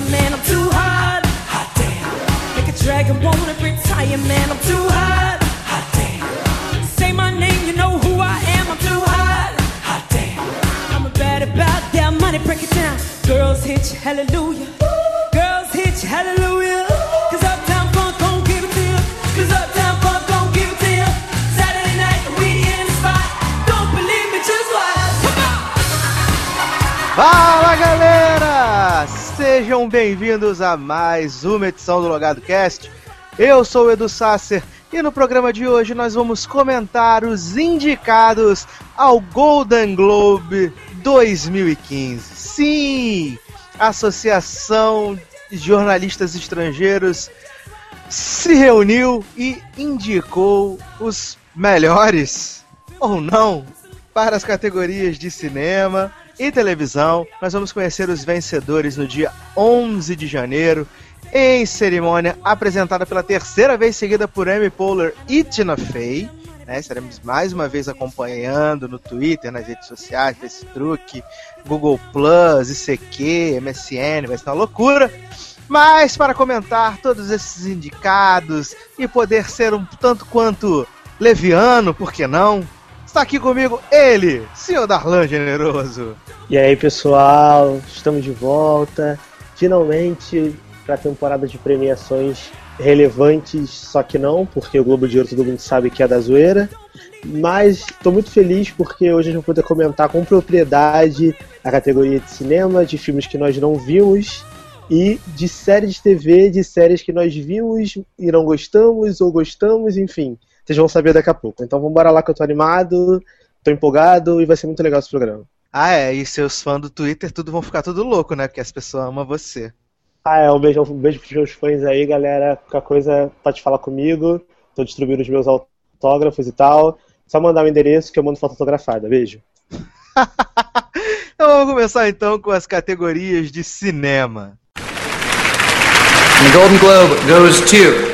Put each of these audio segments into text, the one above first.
and the fireman, I'm too hot, hot damn. Make a dragon wanna retire, man, I'm too hot, hot damn. Say my name, you know who I am, I'm too hot, hot damn. I'm a bad about that money, break it down. Girls hit you, hallelujah. Girls hit you, hallelujah. Cause Uptown Funk gon' give it to you. Cause Uptown Funk gon' give it to you. Saturday night, we in the spot. Don't believe me, just watch. Come on! Fala galera! Sejam bem-vindos a mais uma edição do Logado Cast. Eu sou o Edu Sasser e no programa de hoje nós vamos comentar os indicados ao Golden Globe 2015. Sim! A Associação de Jornalistas Estrangeiros se reuniu e indicou os melhores, ou não, para as categorias de cinema e televisão. Nós vamos conhecer os vencedores no dia 11 de janeiro, em cerimônia apresentada pela terceira vez seguida por Amy Poehler e Tina Fey. Né? Estaremos mais uma vez acompanhando no Twitter, nas redes sociais, Facebook, Google Plus, ICQ, MSN, vai ser uma loucura. Mas para comentar todos esses indicados e poder ser um tanto quanto leviano, por que não? Está aqui comigo ele, senhor Darlan Generoso. E aí, pessoal, estamos de volta. Finalmente para a temporada de premiações relevantes, só que não, porque o Globo de Ouro todo mundo sabe que é da zoeira. Mas estou muito feliz porque hoje a gente vai poder comentar com propriedade a categoria de cinema, de filmes que nós não vimos e de séries de TV, de séries que nós vimos e não gostamos ou gostamos, enfim. Vocês vão saber daqui a pouco. Então vamos embora lá que eu tô animado, tô empolgado e vai ser muito legal esse programa. Ah, é, e seus fãs do Twitter tudo vão ficar tudo louco, né? Porque as pessoas amam você. Ah, é, um beijo, um beijo pros meus fãs aí, galera. Qualquer coisa pode falar comigo. Tô distribuindo os meus autógrafos e tal. Só mandar o endereço que eu mando foto fotografada. Beijo. então vamos começar então com as categorias de cinema. The Golden Globe goes to.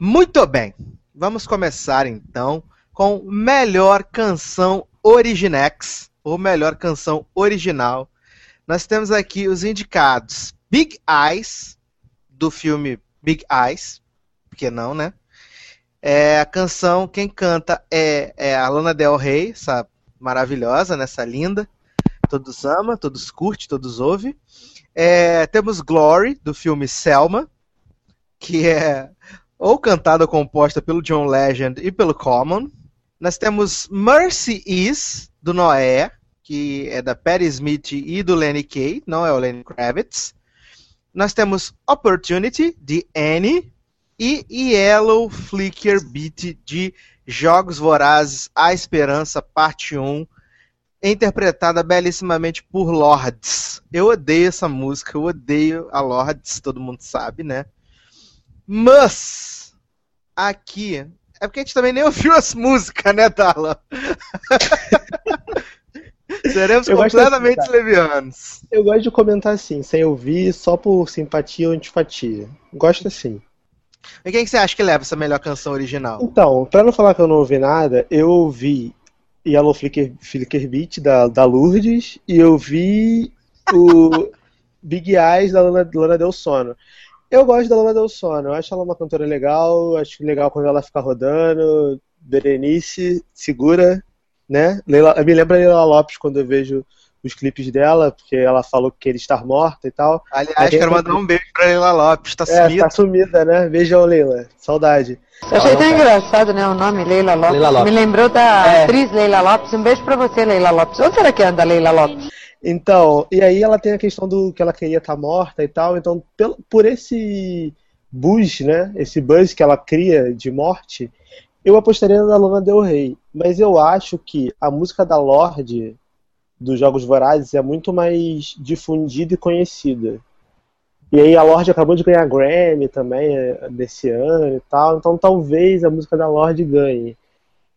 Muito bem. Vamos começar então com melhor canção originex, ou melhor canção original. Nós temos aqui os indicados Big Eyes, do filme Big Eyes, porque não, né? É, a canção, quem canta é, é a Lana Del Rey, essa maravilhosa, né, essa linda. Todos amam, todos curtem, todos ouvem. É, temos Glory, do filme Selma, que é ou cantada ou composta pelo John Legend e pelo Common. Nós temos Mercy Is, do Noé, que é da Patti Smith e do Lenny Kay, não é o Lenny Kravitz. Nós temos Opportunity, de Annie, e Yellow Flicker Beat, de Jogos Vorazes, A Esperança, parte 1, interpretada belíssimamente por Lords. Eu odeio essa música, eu odeio a Lords, todo mundo sabe, né? Mas, aqui, é porque a gente também nem ouviu as músicas, né, Tala? Seremos Eu completamente assim, levianos. Eu gosto de comentar assim, sem ouvir, só por simpatia ou antipatia. Gosto assim. E quem que você acha que leva essa melhor canção original? Então, pra não falar que eu não ouvi nada, eu ouvi Yellow Flicker, Flicker Beat da, da Lourdes e eu vi o Big Eyes da Lana, Lana Del Sono. Eu gosto da Lana Del Sono, eu acho ela uma cantora legal, acho legal quando ela fica rodando. Berenice, segura, né? Leila, me lembra a Leila Lopes quando eu vejo os clipes dela, porque ela falou que queria estar morta e tal. Aliás, quero mandar um beijo pra Leila Lopes, tá É, sumida. tá sumida, né? Beijão, Leila. Saudade. Eu achei tão engraçado, né, o nome Leila Lopes. Leila Lopes. Me lembrou da É. atriz Leila Lopes. Um beijo pra você, Leila Lopes. Onde será que anda a Leila Lopes? Então, e aí ela tem a questão do que ela queria estar morta e tal. Então, pelo, por esse buzz, né? Esse buzz que ela cria de morte, eu apostaria na Lana Del Rey. Mas eu acho que a música da Lorde dos Jogos Vorazes é muito mais difundida e conhecida. E aí a Lorde acabou de ganhar Grammy também é, desse ano e tal, então talvez a música da Lorde ganhe.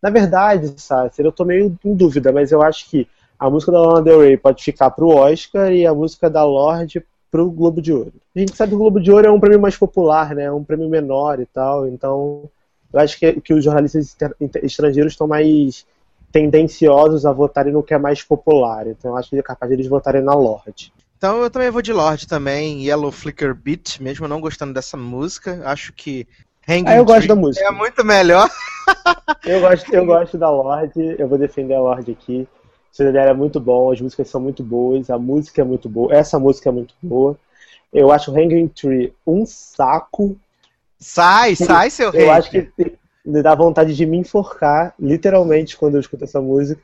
Na verdade, Sasser, eu tô meio em dúvida, mas eu acho que a música da Lana Del Rey pode ficar pro Oscar e a música da Lorde pro Globo de Ouro. A gente sabe que o Globo de Ouro é um prêmio mais popular, né? É um prêmio menor e tal, então eu acho que, que os jornalistas estrangeiros estão mais tendenciosos a votarem no que é mais popular. Então eu acho que é capaz de eles votarem na Lorde. Então eu também vou de Lorde também, Yellow Flicker Beat, mesmo não gostando dessa música. Acho que Hanging ah, eu gosto da música. É muito melhor. eu, gosto, eu gosto da Lorde, eu vou defender a Lorde aqui. O CD dela é muito bom, as músicas são muito boas, a música é muito boa, essa música é muito boa. Eu acho Hanging Tree um saco. Sai, sai, seu rei. Eu acho que me dá vontade de me enforcar, literalmente, quando eu escuto essa música.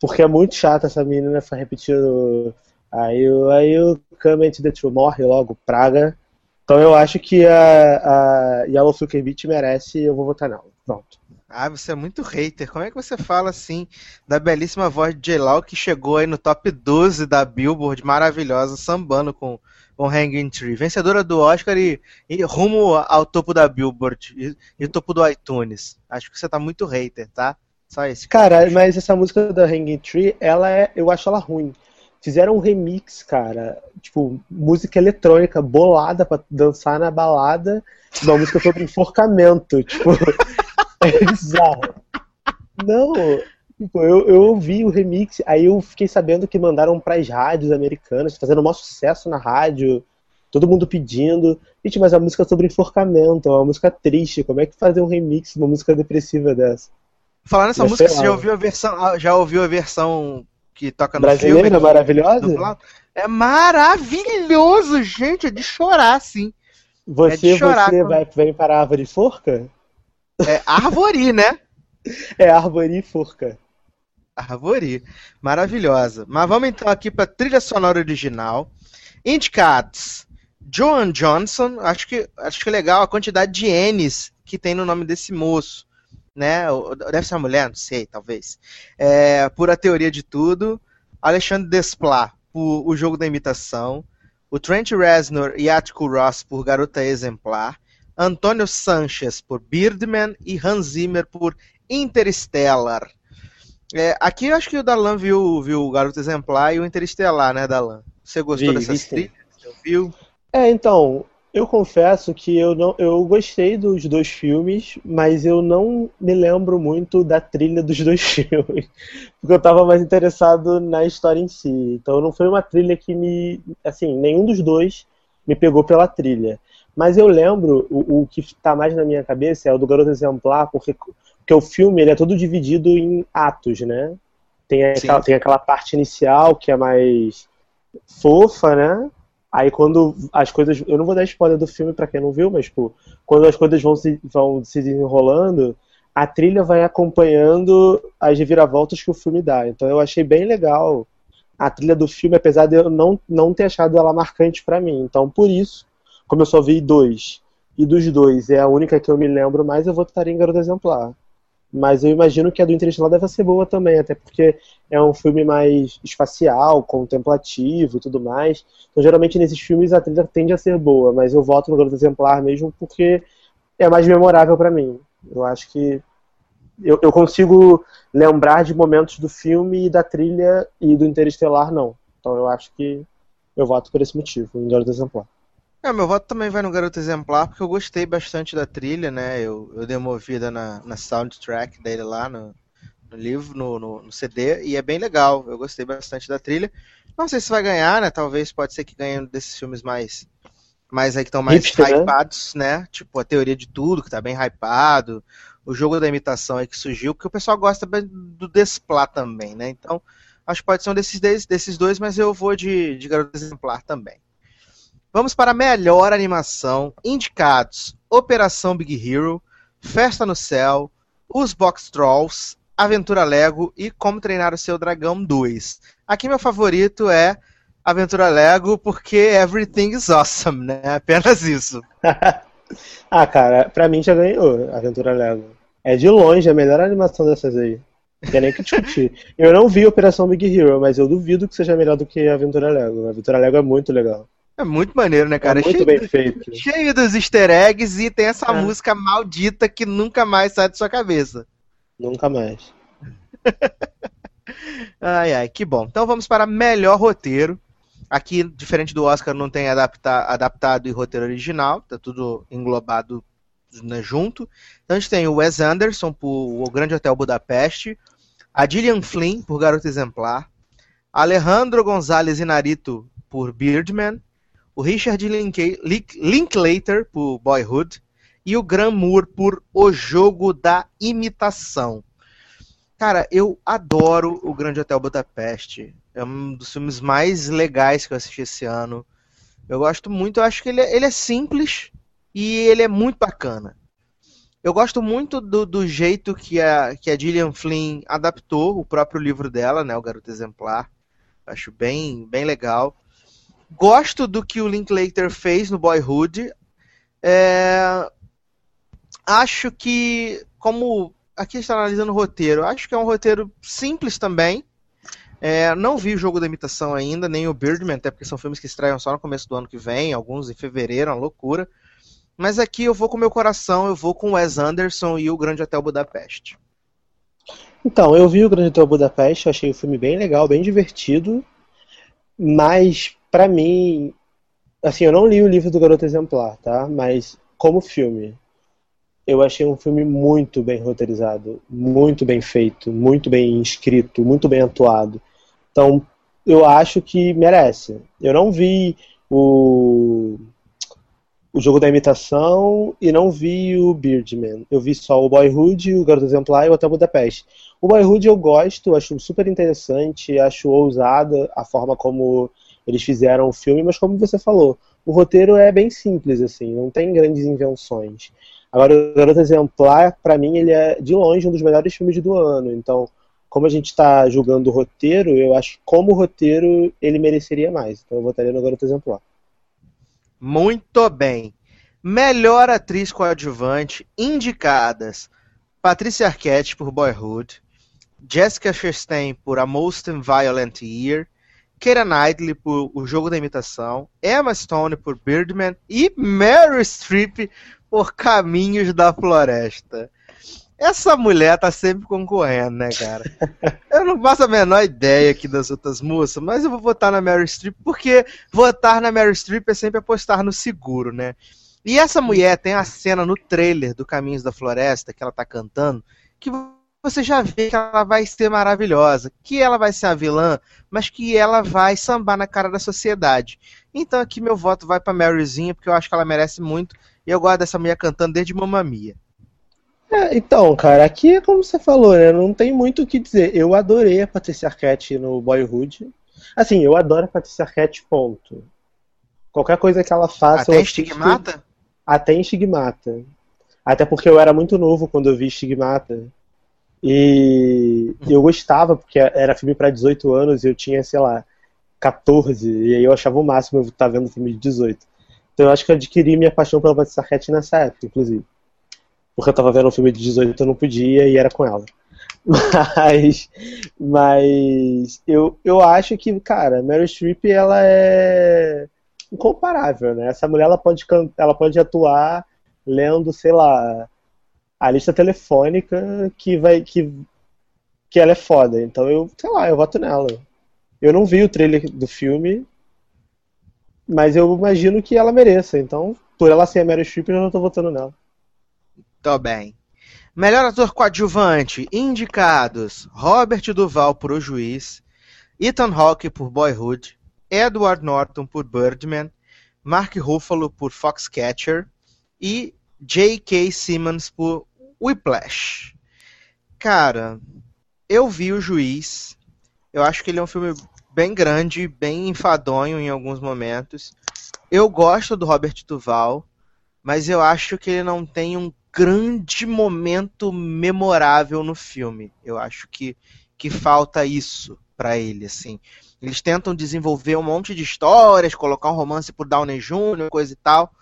Porque é muito chata essa menina ficar repetindo. Aí aí eu come into the true, morre logo, praga. Então eu acho que a, a Yellow Flicker Beat merece e eu vou votar nela. Pronto. Ah, você é muito hater. Como é que você fala assim da belíssima voz de J-Law que chegou aí no top 12 da Billboard, maravilhosa, sambando com, com Hanging Tree, vencedora do Oscar e, e rumo ao topo da Billboard e, e topo do iTunes. Acho que você tá muito hater, tá? Só isso. Cara, mas essa música da Hanging Tree, ela é, eu acho ela ruim. Fizeram um remix, cara, tipo, música eletrônica bolada pra dançar na balada, uma música sobre enforcamento, tipo, é bizarro. Não, tipo, eu, eu ouvi o remix, aí eu fiquei sabendo que mandaram pras rádios americanas, fazendo um maior sucesso na rádio, todo mundo pedindo. Gente, mas a música é sobre enforcamento, é uma música triste, como é que fazer um remix de uma música depressiva dessa? Falar nessa música, você já ouviu a versão, já ouviu a versão que toca no Brasileira, filme. maravilhosa? É maravilhoso, gente, é de chorar, sim. Você, é chorar, você vai, vem para a árvore forca? É árvore, né? É árvore e forca. Árvore. Maravilhosa. Mas vamos então aqui para trilha sonora original. Indicados. Joan Johnson, acho que acho que é legal a quantidade de N's que tem no nome desse moço né? Deve ser uma mulher, não sei, talvez. É, por A Teoria de Tudo. Alexandre Desplat, por O Jogo da Imitação. O Trent Reznor e Atticus Ross, por Garota Exemplar. Antônio Sanchez, por Birdman. E Hans Zimmer, por Interstellar. É, aqui eu acho que o Dalan viu, viu o Garota Exemplar e o Interstellar, né, Dalan? Você gostou vi, dessas trilhas? Você viu? É, então, eu confesso que eu não, eu gostei dos dois filmes, mas eu não me lembro muito da trilha dos dois filmes, porque eu estava mais interessado na história em si. Então não foi uma trilha que me, assim, nenhum dos dois me pegou pela trilha. Mas eu lembro o, o que está mais na minha cabeça é o do Garoto Exemplar, porque, porque o filme ele é todo dividido em atos, né? Tem aquela, tem aquela parte inicial que é mais fofa, né? Aí quando as coisas. Eu não vou dar spoiler do filme para quem não viu, mas, tipo, quando as coisas vão se, vão se desenrolando, a trilha vai acompanhando as reviravoltas que o filme dá. Então eu achei bem legal a trilha do filme, apesar de eu não, não ter achado ela marcante para mim. Então, por isso, como eu só vi dois, e dos dois é a única que eu me lembro mais, eu estar em Garoto Exemplar. Mas eu imagino que a do Interestelar deve ser boa também, até porque é um filme mais espacial, contemplativo e tudo mais. Então, geralmente, nesses filmes a trilha tende a ser boa, mas eu voto no Garoto Exemplar mesmo porque é mais memorável para mim. Eu acho que eu, eu, consigo lembrar de momentos do filme e da trilha e do Interestelar, não. Então, eu acho que eu voto por esse motivo, em Garoto Exemplar. É, meu voto também vai no Garoto Exemplar, porque eu gostei bastante da trilha, né? Eu, eu dei uma ouvida na, na soundtrack dele lá no, no livro, no, no, no, CD, e é bem legal. Eu gostei bastante da trilha. Não sei se vai ganhar, né? Talvez pode ser que ganhe um desses filmes mais. mais aí que estão mais Hipster, né? hypados, né? né? Tipo, a teoria de tudo, que tá bem hypado. O jogo da imitação aí que surgiu, porque o pessoal gosta do Desplat também, né? Então, acho que pode ser um desses, desses dois, mas eu vou de, de Garoto Exemplar também. Vamos para a melhor animação. Indicados: Operação Big Hero, Festa no Céu, Os Box Trolls, Aventura Lego e Como Treinar o Seu Dragão 2. Aqui meu favorito é Aventura Lego porque everything is awesome, né? Apenas isso. ah, cara, pra mim já ganhou Aventura Lego. É de longe a melhor animação dessas aí. Não tem nem que discutir. Eu não vi Operação Big Hero, mas eu duvido que seja melhor do que Aventura Lego. Aventura Lego é muito legal. É muito maneiro, né, cara? É muito cheio, bem feito. Cheio dos easter eggs e tem essa é. música maldita que nunca mais sai de sua cabeça. Nunca mais. ai, ai, que bom. Então vamos para melhor roteiro. Aqui, diferente do Oscar, não tem adapta, adaptado e roteiro original, tá tudo englobado né, junto. Então a gente tem o Wes Anderson por O Grande Hotel Budapeste, a Gillian Flynn por Garota Exemplar, Alejandro Gonzalez Inarito por Birdman, o Richard Link Linklater por Boyhood e o Graham Moore por O Jogo da Imitação. Cara, eu adoro o Grande Hotel Budapeste. É um dos filmes mais legais que eu assisti esse ano. Eu gosto muito, eu acho que ele é, ele é simples e ele é muito bacana. Eu gosto muito do, do, jeito que a, que a Gillian Flynn adaptou o próprio livro dela, né, o Garoto Exemplar. Acho bem, bem legal. Gosto do que o Linklater fez no Boyhood. É... Acho que, como aqui está analisando o roteiro, acho que é um roteiro simples também. É, não vi o jogo da imitação ainda, nem o Birdman, até porque são filmes que estreiam só no começo do ano que vem, alguns em fevereiro, uma loucura. Mas aqui eu vou com o meu coração, eu vou com o Wes Anderson e o Grande Hotel Budapeste. Então, eu vi o Grande Hotel Budapeste, achei o filme bem legal, bem divertido, mas para mim, assim, eu não li o livro do Garoto Exemplar, tá? Mas como filme, eu achei um filme muito bem roteirizado, muito bem feito, muito bem escrito, muito bem atuado. Então, eu acho que merece. Eu não vi o, o jogo da imitação e não vi o Birdman. Eu vi só o Boyhood, o Garoto Exemplar e o Hotel Budapeste. O Boyhood eu gosto, acho super interessante, acho ousada a forma como eles fizeram o filme, mas como você falou, o roteiro é bem simples, assim, não tem grandes invenções. Agora, o Garoto Exemplar, para mim, ele é de longe um dos melhores filmes do ano. Então, como a gente está julgando o roteiro, eu acho que como roteiro ele mereceria mais. Então eu votaria no Garoto Exemplar. Muito bem. Melhor atriz coadjuvante indicadas: Patricia Arquette por Boyhood, Jessica Chastain por A Most Violent Year, Keira Knightley por O Jogo da Imitação, Emma Stone por Birdman e Meryl Streep por Caminhos da Floresta. Essa mulher tá sempre concorrendo, né, cara? Eu não faço a menor ideia aqui das outras moças, mas eu vou votar na Mary Streep, porque votar na Mary Streep é sempre apostar no seguro, né? E essa mulher tem a cena no trailer do Caminhos da Floresta, que ela tá cantando, que você já vê que ela vai ser maravilhosa, que ela vai ser a vilã, mas que ela vai sambar na cara da sociedade. Então aqui meu voto vai pra Maryzinha, porque eu acho que ela merece muito, e eu gosto dessa mulher cantando desde Mamma Mia. É, então, cara, aqui é como você falou, né? Não tem muito o que dizer. Eu adorei a Patricia Arquette no Boyhood. Assim, eu adoro a Patricia Arquette, ponto. Qualquer coisa que ela faça. Até estigmata? Até estigmata. Até porque eu era muito novo quando eu vi estigmata. E eu gostava, porque era filme para 18 anos e eu tinha, sei lá, 14. E aí eu achava o máximo eu estar vendo filme de 18. Então eu acho que eu adquiri minha paixão pela Patricia Arquette nessa época, inclusive porque eu tava vendo um filme de 18 eu não podia e era com ela. Mas, mas eu, eu acho que, cara, Meryl Streep ela é incomparável, né? Essa mulher ela pode, ela pode atuar lendo, sei lá, a lista telefônica que vai que, que ela é foda. Então eu, sei lá, eu voto nela. Eu não vi o trailer do filme, mas eu imagino que ela mereça. Então, por ela ser a Meryl Streep, eu não tô votando nela. Tô bem. Melhor ator coadjuvante, indicados: Robert Duval por O Juiz, Ethan Hawke por Boyhood, Edward Norton por Birdman, Mark Ruffalo por Foxcatcher e J.K. Simmons por Whiplash. Cara, eu vi O Juiz. Eu acho que ele é um filme bem grande, bem enfadonho em alguns momentos. Eu gosto do Robert Duval, mas eu acho que ele não tem um grande momento memorável no filme. Eu acho que, que falta isso para ele, assim. Eles tentam desenvolver um monte de histórias, colocar um romance por Downey Jr., coisa e tal,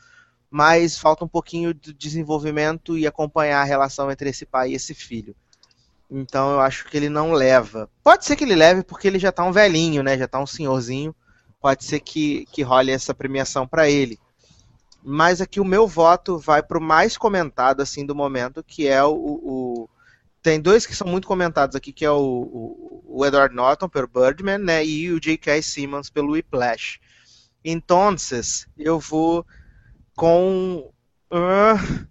mas falta um pouquinho de desenvolvimento e acompanhar a relação entre esse pai e esse filho. Então eu acho que ele não leva. Pode ser que ele leve porque ele já tá um velhinho, né? Já tá um senhorzinho. Pode ser que, que role essa premiação para ele mas aqui o meu voto vai para o mais comentado assim do momento, que é o, o tem dois que são muito comentados aqui, que é o, o, o Edward Norton pelo Birdman, né, e o J.K. Simmons pelo Whiplash. Então, eu vou com uh,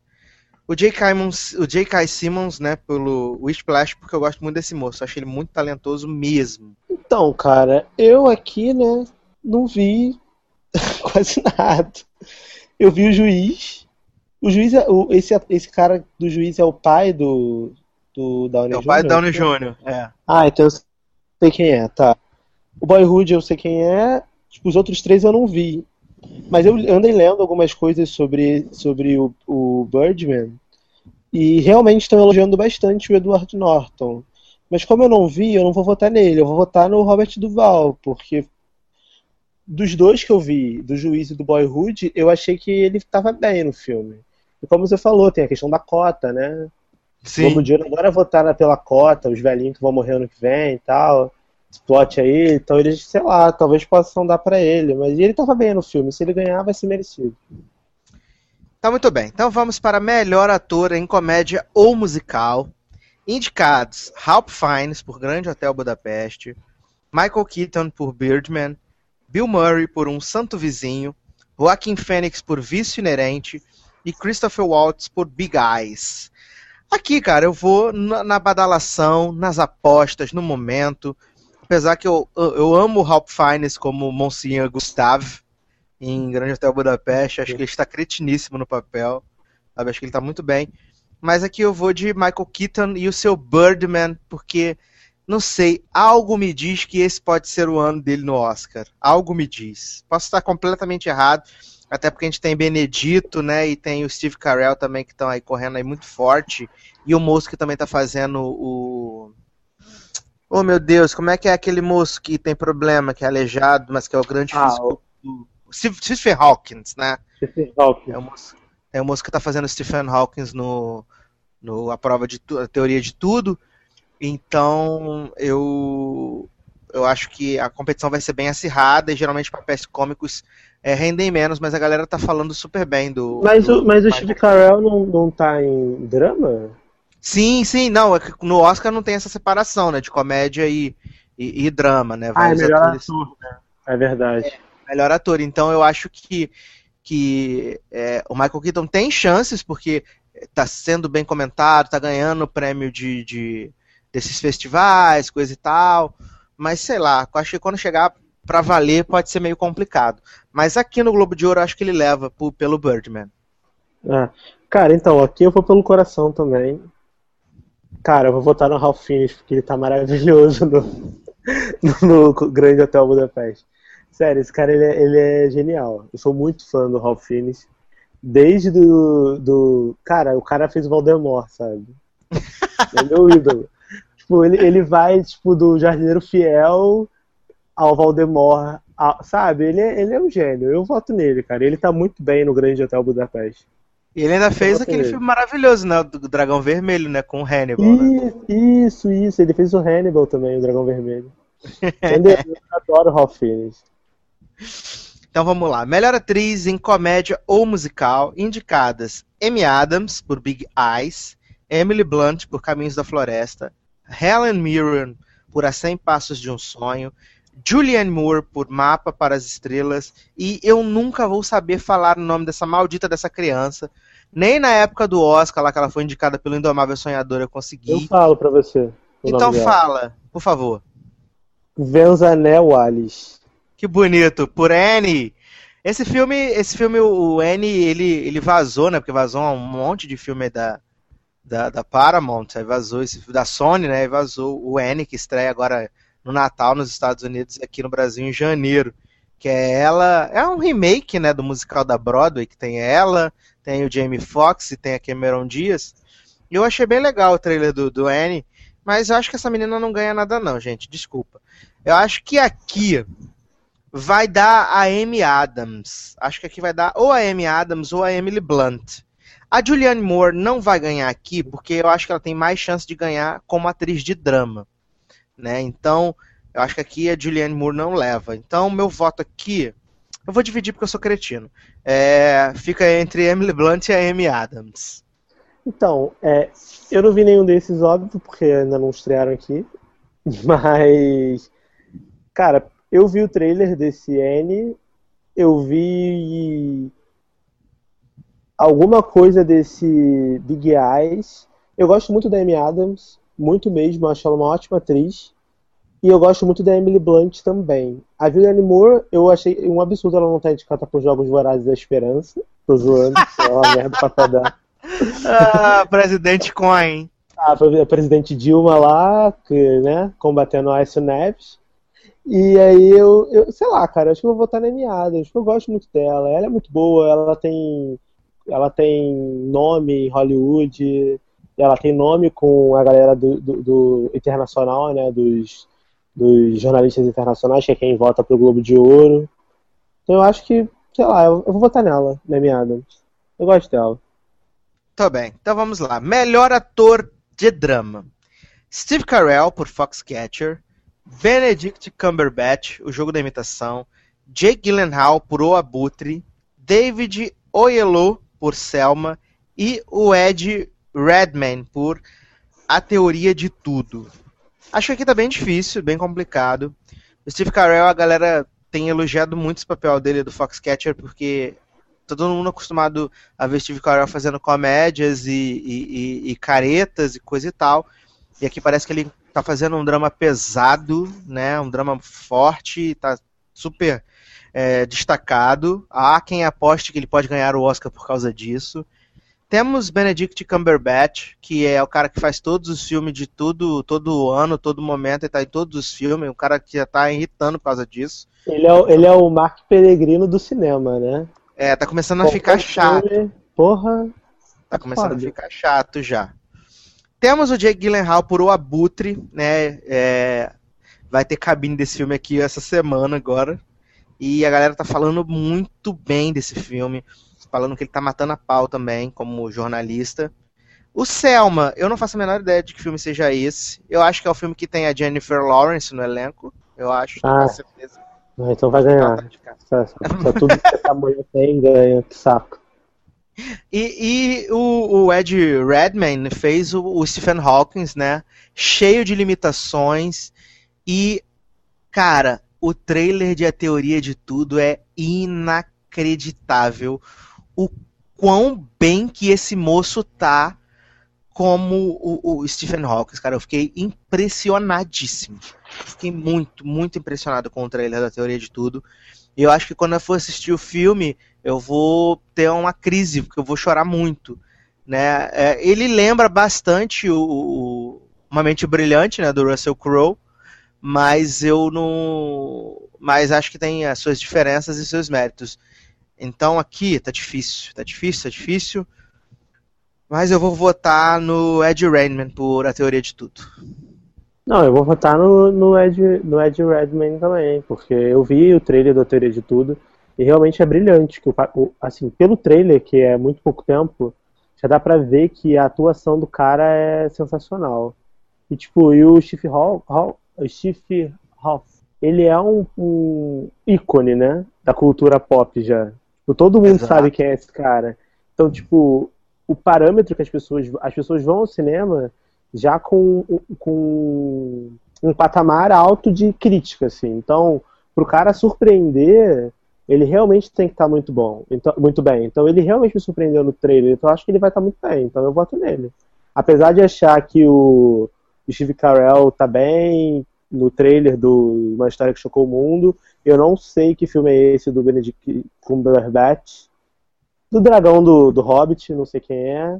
o J.K. Simmons, né, pelo Whiplash, porque eu gosto muito desse moço, acho ele muito talentoso mesmo. Então, cara, eu aqui, né, não vi quase nada. Eu vi o juiz. O juiz, é, o, esse, esse cara do juiz é o pai do, do Downey Jr. É o pai do Downey Jr., é. Ah, então eu sei quem é, tá. O Boyhood eu sei quem é, tipo, os outros três eu não vi. Mas eu andei lendo algumas coisas sobre, sobre o, o Birdman e realmente estão elogiando bastante o Edward Norton. Mas como eu não vi, eu não vou votar nele, eu vou votar no Robert Duval, porque dos dois que eu vi, do Juiz e do Boyhood, eu achei que ele estava bem no filme. E como você falou, tem a questão da cota, né? Sim. Globo de Ouro agora votar pela cota, os velhinhos que vão morrer ano que vem e tal. Plot aí, então eles, sei lá, talvez possam dar para ele. Mas ele tava bem no filme, se ele ganhar, vai ser merecido. Tá muito bem. Então vamos para melhor ator em comédia ou musical. Indicados: Ralph Fiennes por Grande Hotel Budapeste, Michael Keaton por Birdman, Bill Murray por Um Santo Vizinho, Joaquin Phoenix por Vício Inerente e Christopher Waltz por Big Eyes. Aqui, cara, eu vou na badalação, nas apostas, no momento. Apesar que eu, eu amo o Ralph Fiennes como Monsignor Gustave em Grande Hotel Budapeste. Acho que ele está cretiníssimo no papel. Sabe? Acho que ele está muito bem. Mas aqui eu vou de Michael Keaton e o seu Birdman, porque, não sei, algo me diz que esse pode ser o ano dele no Oscar. Algo me diz. Posso estar completamente errado, até porque a gente tem Benedito, né, e tem o Steve Carell também, que estão aí correndo aí muito forte, e o moço que também está fazendo o... Oh, meu Deus, como é que é aquele moço que tem problema, que é aleijado, mas que é o grande ah, físico do... Stephen Hawkins, né? Stephen Hawkins. É o moço, é o moço que está fazendo Stephen Hawkins no, no a prova de a teoria de tudo. Então, eu eu acho que a competição vai ser bem acirrada e geralmente papéis cômicos é, rendem menos, mas a galera tá falando super bem do. Mas do, o, mas o Steve Carell não, não tá em drama? Sim, sim, não. É no Oscar não tem essa separação, né? De comédia e, e, e drama, né? ah, é melhor atores... ator, né? É verdade. É, melhor ator. Então eu acho que, que é, o Michael Keaton tem chances, porque tá sendo bem comentado, tá ganhando o prêmio de, de desses festivais, coisa e tal. Mas sei lá, acho que quando chegar para valer pode ser meio complicado. Mas aqui no Globo de Ouro acho que ele leva por, pelo Birdman. Ah, cara, então, aqui eu vou pelo coração também. Cara, eu vou votar no Ralph Fiennes, porque ele tá maravilhoso no, no, Grande Hotel Budapeste. Sério, esse cara ele é, ele é, genial. Eu sou muito fã do Ralph Fiennes. Desde do, do. Cara, o cara fez o Voldemort, sabe? É meu ídolo. tipo, ele, ele vai, tipo, do Jardineiro Fiel ao Voldemort, sabe? Ele é, ele é um gênio. Eu voto nele, cara. Ele tá muito bem no Grande Hotel Budapeste. E ele ainda fez aquele filme maravilhoso, né? Do Dragão Vermelho, né? Com o Hannibal. Né? Isso, isso. Ele fez o Hannibal também, o Dragão Vermelho. Eu adoro Ralph Fiennes. Então vamos lá. Melhor atriz em comédia ou musical, indicadas Amy Adams por Big Eyes, Emily Blunt por Caminhos da Floresta, Helen Mirren por A Cem Passos de um Sonho, Julianne Moore por Mapa para as Estrelas e eu nunca vou saber falar o nome dessa maldita dessa criança. Nem na época do Oscar, lá que ela foi indicada pelo Indomável Sonhador, eu consegui. Eu falo pra você. Então fala, por favor. Venzanel Wallis. Que bonito, por Annie. Esse filme, esse filme, o Annie, ele, ele vazou, né? Porque vazou um monte de filme da, da, da Paramount, aí vazou esse da Sony, né? E vazou o Annie, que estreia agora no Natal nos Estados Unidos aqui no Brasil em janeiro. Que é ela. É um remake, né? Do musical da Broadway, que tem ela, tem o Jamie Foxx e tem a Cameron Diaz. E eu achei bem legal o trailer do, do Annie, mas eu acho que essa menina não ganha nada, não, gente. Desculpa. Eu acho que aqui vai dar a Amy Adams. Acho que aqui vai dar ou a Amy Adams ou a Emily Blunt. A Julianne Moore não vai ganhar aqui porque eu acho que ela tem mais chance de ganhar como atriz de drama, né? Então, eu acho que aqui a Julianne Moore não leva. Então, meu voto aqui, eu vou dividir porque eu sou cretino. É, fica entre Emily Blunt e a Amy Adams. Então, é, eu não vi nenhum desses, óbvio, porque ainda não estrearam aqui. Mas, cara, eu vi o trailer desse N, eu vi alguma coisa desse Big Eyes. Eu gosto muito da Amy Adams, muito mesmo, acho ela uma ótima atriz. E eu gosto muito da Emily Blunt também. A Julianne Moore, eu achei um absurdo ela não estar indicada por Jogos Vorazes da Esperança. Tô zoando, é uma merda pra pedaço. Ah, presidente Coin. Ah, a presidente Dilma lá, que, né, combatendo a Aécio Neves. E aí eu, eu, sei lá, cara, acho que eu vou votar na Amy Adams, eu gosto muito dela. Ela é muito boa, ela tem ela tem nome em Hollywood, ela tem nome com a galera do, do, do internacional, né, dos dos jornalistas internacionais, que é quem vota pro Globo de Ouro. Então eu acho que, sei lá, eu, eu vou votar nela, na minha Adams. Eu gosto dela. Tá bem, então vamos lá. Melhor ator de drama. Steve Carell, por Foxcatcher. Benedict Cumberbatch, O Jogo da Imitação. Jake Gyllenhaal, por O Abutre. David Oyelowo, por Selma. E o Ed Redman, por A Teoria de Tudo. Acho que aqui tá bem difícil, bem complicado. O Steve Carell, a galera tem elogiado muito esse papel dele do Foxcatcher, porque tá todo mundo acostumado a ver Steve Carell fazendo comédias e, e, e, e caretas e coisa e tal. E aqui parece que ele tá fazendo um drama pesado, né? Um drama forte, tá super é, destacado. Há quem aposte que ele pode ganhar o Oscar por causa disso. Temos Benedict Cumberbatch, que é o cara que faz todos os filmes de tudo, todo ano, todo momento, ele tá em todos os filmes, um cara que já tá irritando por causa disso. Ele é, o, ele é o Mark Peregrino do cinema, né? É, tá começando a ficar chato. Porra. Tá começando Foda. a ficar chato já. Temos o Jake Gyllenhaal por O Abutre, né? É, vai ter cabine desse filme aqui essa semana agora. E a galera tá falando muito bem desse filme falando que ele tá matando a pau também, como jornalista. O Selma, eu não faço a menor ideia de que filme seja esse. Eu acho que é o filme que tem a Jennifer Lawrence no elenco. Eu acho, ah, com certeza. Ah, então vai ganhar. Tá, tá tudo que essa mulher tem, ganha. Que saco. E, e o, o, Ed Redman fez o, o Stephen Hawking, né? Cheio de limitações. E, cara, o trailer de A Teoria de Tudo é inacreditável o quão bem que esse moço tá como o, o Stephen Hawking, cara. Eu fiquei impressionadíssimo. Fiquei muito, muito impressionado com o trailer da Teoria de Tudo. E eu acho que quando eu for assistir o filme, eu vou ter uma crise, porque eu vou chorar muito. Né? É, ele lembra bastante o, o, Uma Mente Brilhante, né, do Russell Crowe, mas eu não. Mas acho que tem as suas diferenças e seus méritos. Então aqui tá difícil, tá difícil, tá difícil. Mas eu vou votar no Ed Redman por a teoria de tudo. Não, eu vou votar no, no, Ed, no Ed Redman também, porque eu vi o trailer da teoria de tudo e realmente é brilhante. Que o, assim, pelo trailer, que é muito pouco tempo, já dá pra ver que a atuação do cara é sensacional. E tipo, e o Steve Hall, Hall, Steve Hoff, ele é um, um ícone, né, da cultura pop já. Tipo, todo mundo Exato. sabe quem é esse cara. Então, tipo, o parâmetro que as pessoas. As pessoas vão ao cinema já com, com um patamar alto de crítica, assim. Então, pro cara surpreender, ele realmente tem que estar tá muito bom, então, muito bem. Então, ele realmente me surpreendeu no trailer, então eu acho que ele vai estar tá muito bem, então eu voto nele. Apesar de achar que o Steve Carell tá bem no trailer do Uma História que Chocou o Mundo, eu não sei que filme é esse do Benedict Cumberbatch. Do dragão do, do Hobbit, não sei quem é.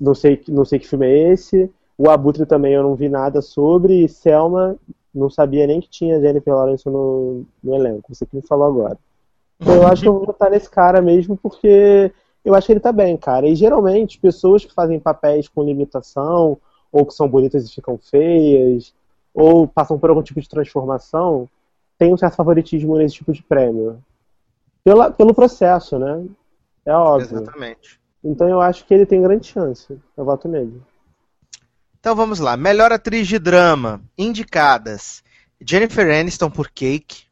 Não sei, não sei que filme é esse. O Abutre também eu não vi nada sobre. E Selma, não sabia nem que tinha Jennifer Lawrence no, no elenco. Você que me falou agora. Então eu acho que eu vou votar nesse cara mesmo porque eu acho que ele tá bem, cara. E geralmente, pessoas que fazem papéis com limitação, ou que são bonitas e ficam feias, ou passam por algum tipo de transformação, tem um certo favoritismo nesse tipo de prêmio. Pela, pelo processo, né? É óbvio. Exatamente. Então eu acho que ele tem grande chance. Eu voto nele. Então vamos lá. Melhor atriz de drama. Indicadas: Jennifer Aniston por Cake,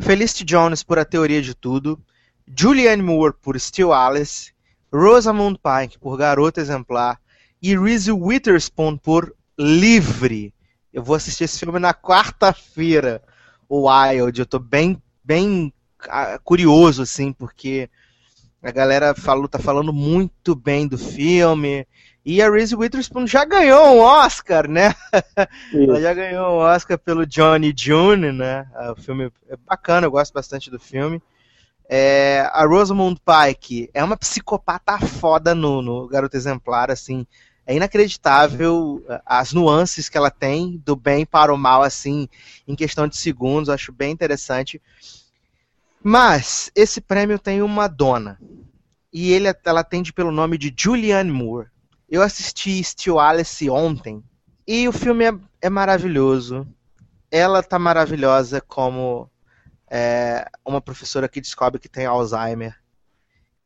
Felicity Jones por A Teoria de Tudo, Julianne Moore por Still Alice, Rosamund Pike por Garota Exemplar e Reese Witherspoon por Livre. Eu vou assistir esse filme na quarta-feira, o Wild. Eu tô bem, bem ah, curioso, assim, porque a galera falou, tá falando muito bem do filme. E a Reese Witherspoon já ganhou um Oscar, né? Ela já ganhou um Oscar pelo Johnny June, né? O filme é bacana, eu gosto bastante do filme. É, a Rosamund Pike é uma psicopata foda no, no Garoto Exemplar, assim. É inacreditável as nuances que ela tem do bem para o mal, assim, em questão de segundos. Acho bem interessante. Mas esse prêmio tem uma dona. E ele, ela atende pelo nome de Julianne Moore. Eu assisti Steel Alice ontem. E o filme é, é maravilhoso. Ela tá maravilhosa como é, uma professora que descobre que tem Alzheimer.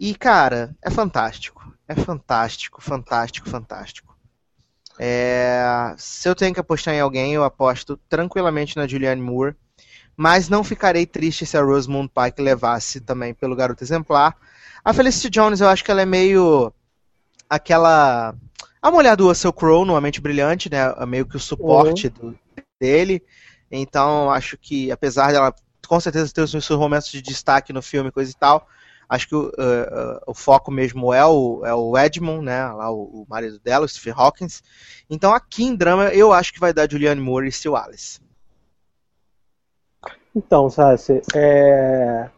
E, cara, é fantástico. É fantástico, fantástico, fantástico. É, se eu tenho que apostar em alguém, eu aposto tranquilamente na Julianne Moore. Mas não ficarei triste se a Rosamund Pike levasse também pelo Garoto Exemplar. A Felicity Jones, eu acho que ela é meio aquela. A mulher do Russell Crowe, no A Mente Brilhante, né? É meio que o suporte uhum. do, dele. Então, acho que, apesar dela com certeza ter os seus momentos de destaque no filme, coisa e tal. Acho que o, uh, o foco mesmo é o, é o Edmund, né? Lá o, o marido dela, o Stephen Hawkins. Então aqui em drama eu acho que vai dar Julianne Moore e Steve Wallace. Então, Sassi, é...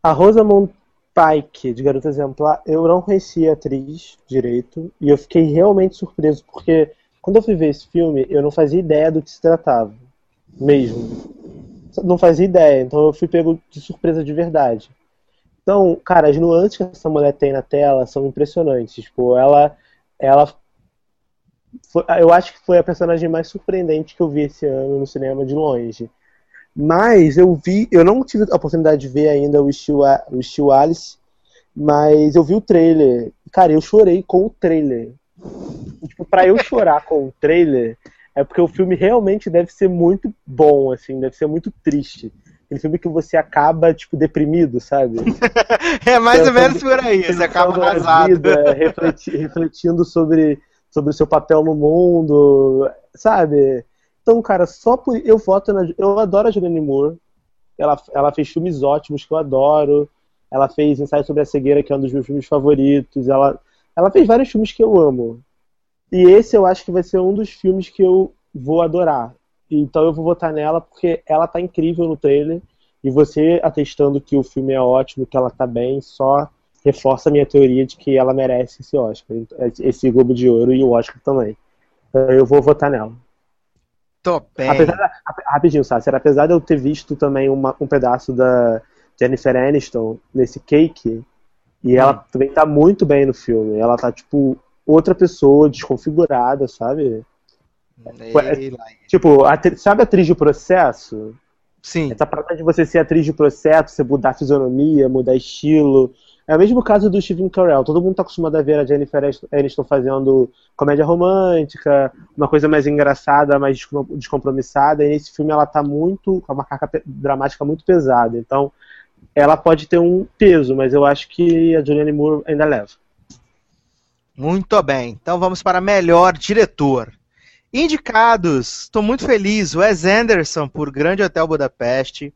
a Rosamund Pike, de Garota Exemplar, eu não conhecia a atriz direito e eu fiquei realmente surpreso porque quando eu fui ver esse filme eu não fazia ideia do que se tratava, mesmo não fazia ideia, então eu fui pego de surpresa de verdade. Então, cara, as nuances que essa mulher tem na tela são impressionantes. Tipo, ela. ela foi, eu acho que foi a personagem mais surpreendente que eu vi esse ano no cinema de longe. Mas eu vi. Eu não tive a oportunidade de ver ainda o Steel, o Steel Alice, mas eu vi o trailer. Cara, eu chorei com o trailer. Tipo, pra eu chorar com o trailer, é porque o filme realmente deve ser muito bom, assim, deve ser muito triste. Aquele filme que você acaba, tipo, deprimido, sabe? é mais ou menos por aí, você acaba arrasado. Vida, refleti, refletindo sobre, sobre o seu papel no mundo, sabe? Então, cara, só por. Eu voto na. Eu adoro a Julianne Moore. Ela, ela fez filmes ótimos que eu adoro. Ela fez Ensaio sobre a Cegueira, que é um dos meus filmes favoritos. Ela, ela fez vários filmes que eu amo. E esse eu acho que vai ser um dos filmes que eu vou adorar. Então eu vou votar nela porque ela tá incrível no trailer. E você atestando que o filme é ótimo, que ela tá bem, só reforça a minha teoria de que ela merece esse Oscar, esse Globo de Ouro e o Oscar também. Então eu vou votar nela. Tô bem. Apesar, rapidinho, Sasser, apesar de eu ter visto também uma, um pedaço da Jennifer Aniston nesse cake, e ela hum. também tá muito bem no filme. Ela tá, tipo, outra pessoa desconfigurada, sabe? É, tipo, sabe atriz de processo? Sim. Essa parada de você ser atriz de processo, você mudar a fisionomia, mudar estilo. É o mesmo caso do Steven Carell. Todo mundo tá acostumado a ver a Jennifer Aniston fazendo comédia romântica, uma coisa mais engraçada, mais descompromissada. E nesse filme ela tá muito, com uma carga dramática muito pesada. Então, ela pode ter um peso, mas eu acho que a Julianne Moore ainda leva. Muito bem. Então vamos para melhor diretor. Indicados, estou muito feliz. Wes Anderson por Grande Hotel Budapeste.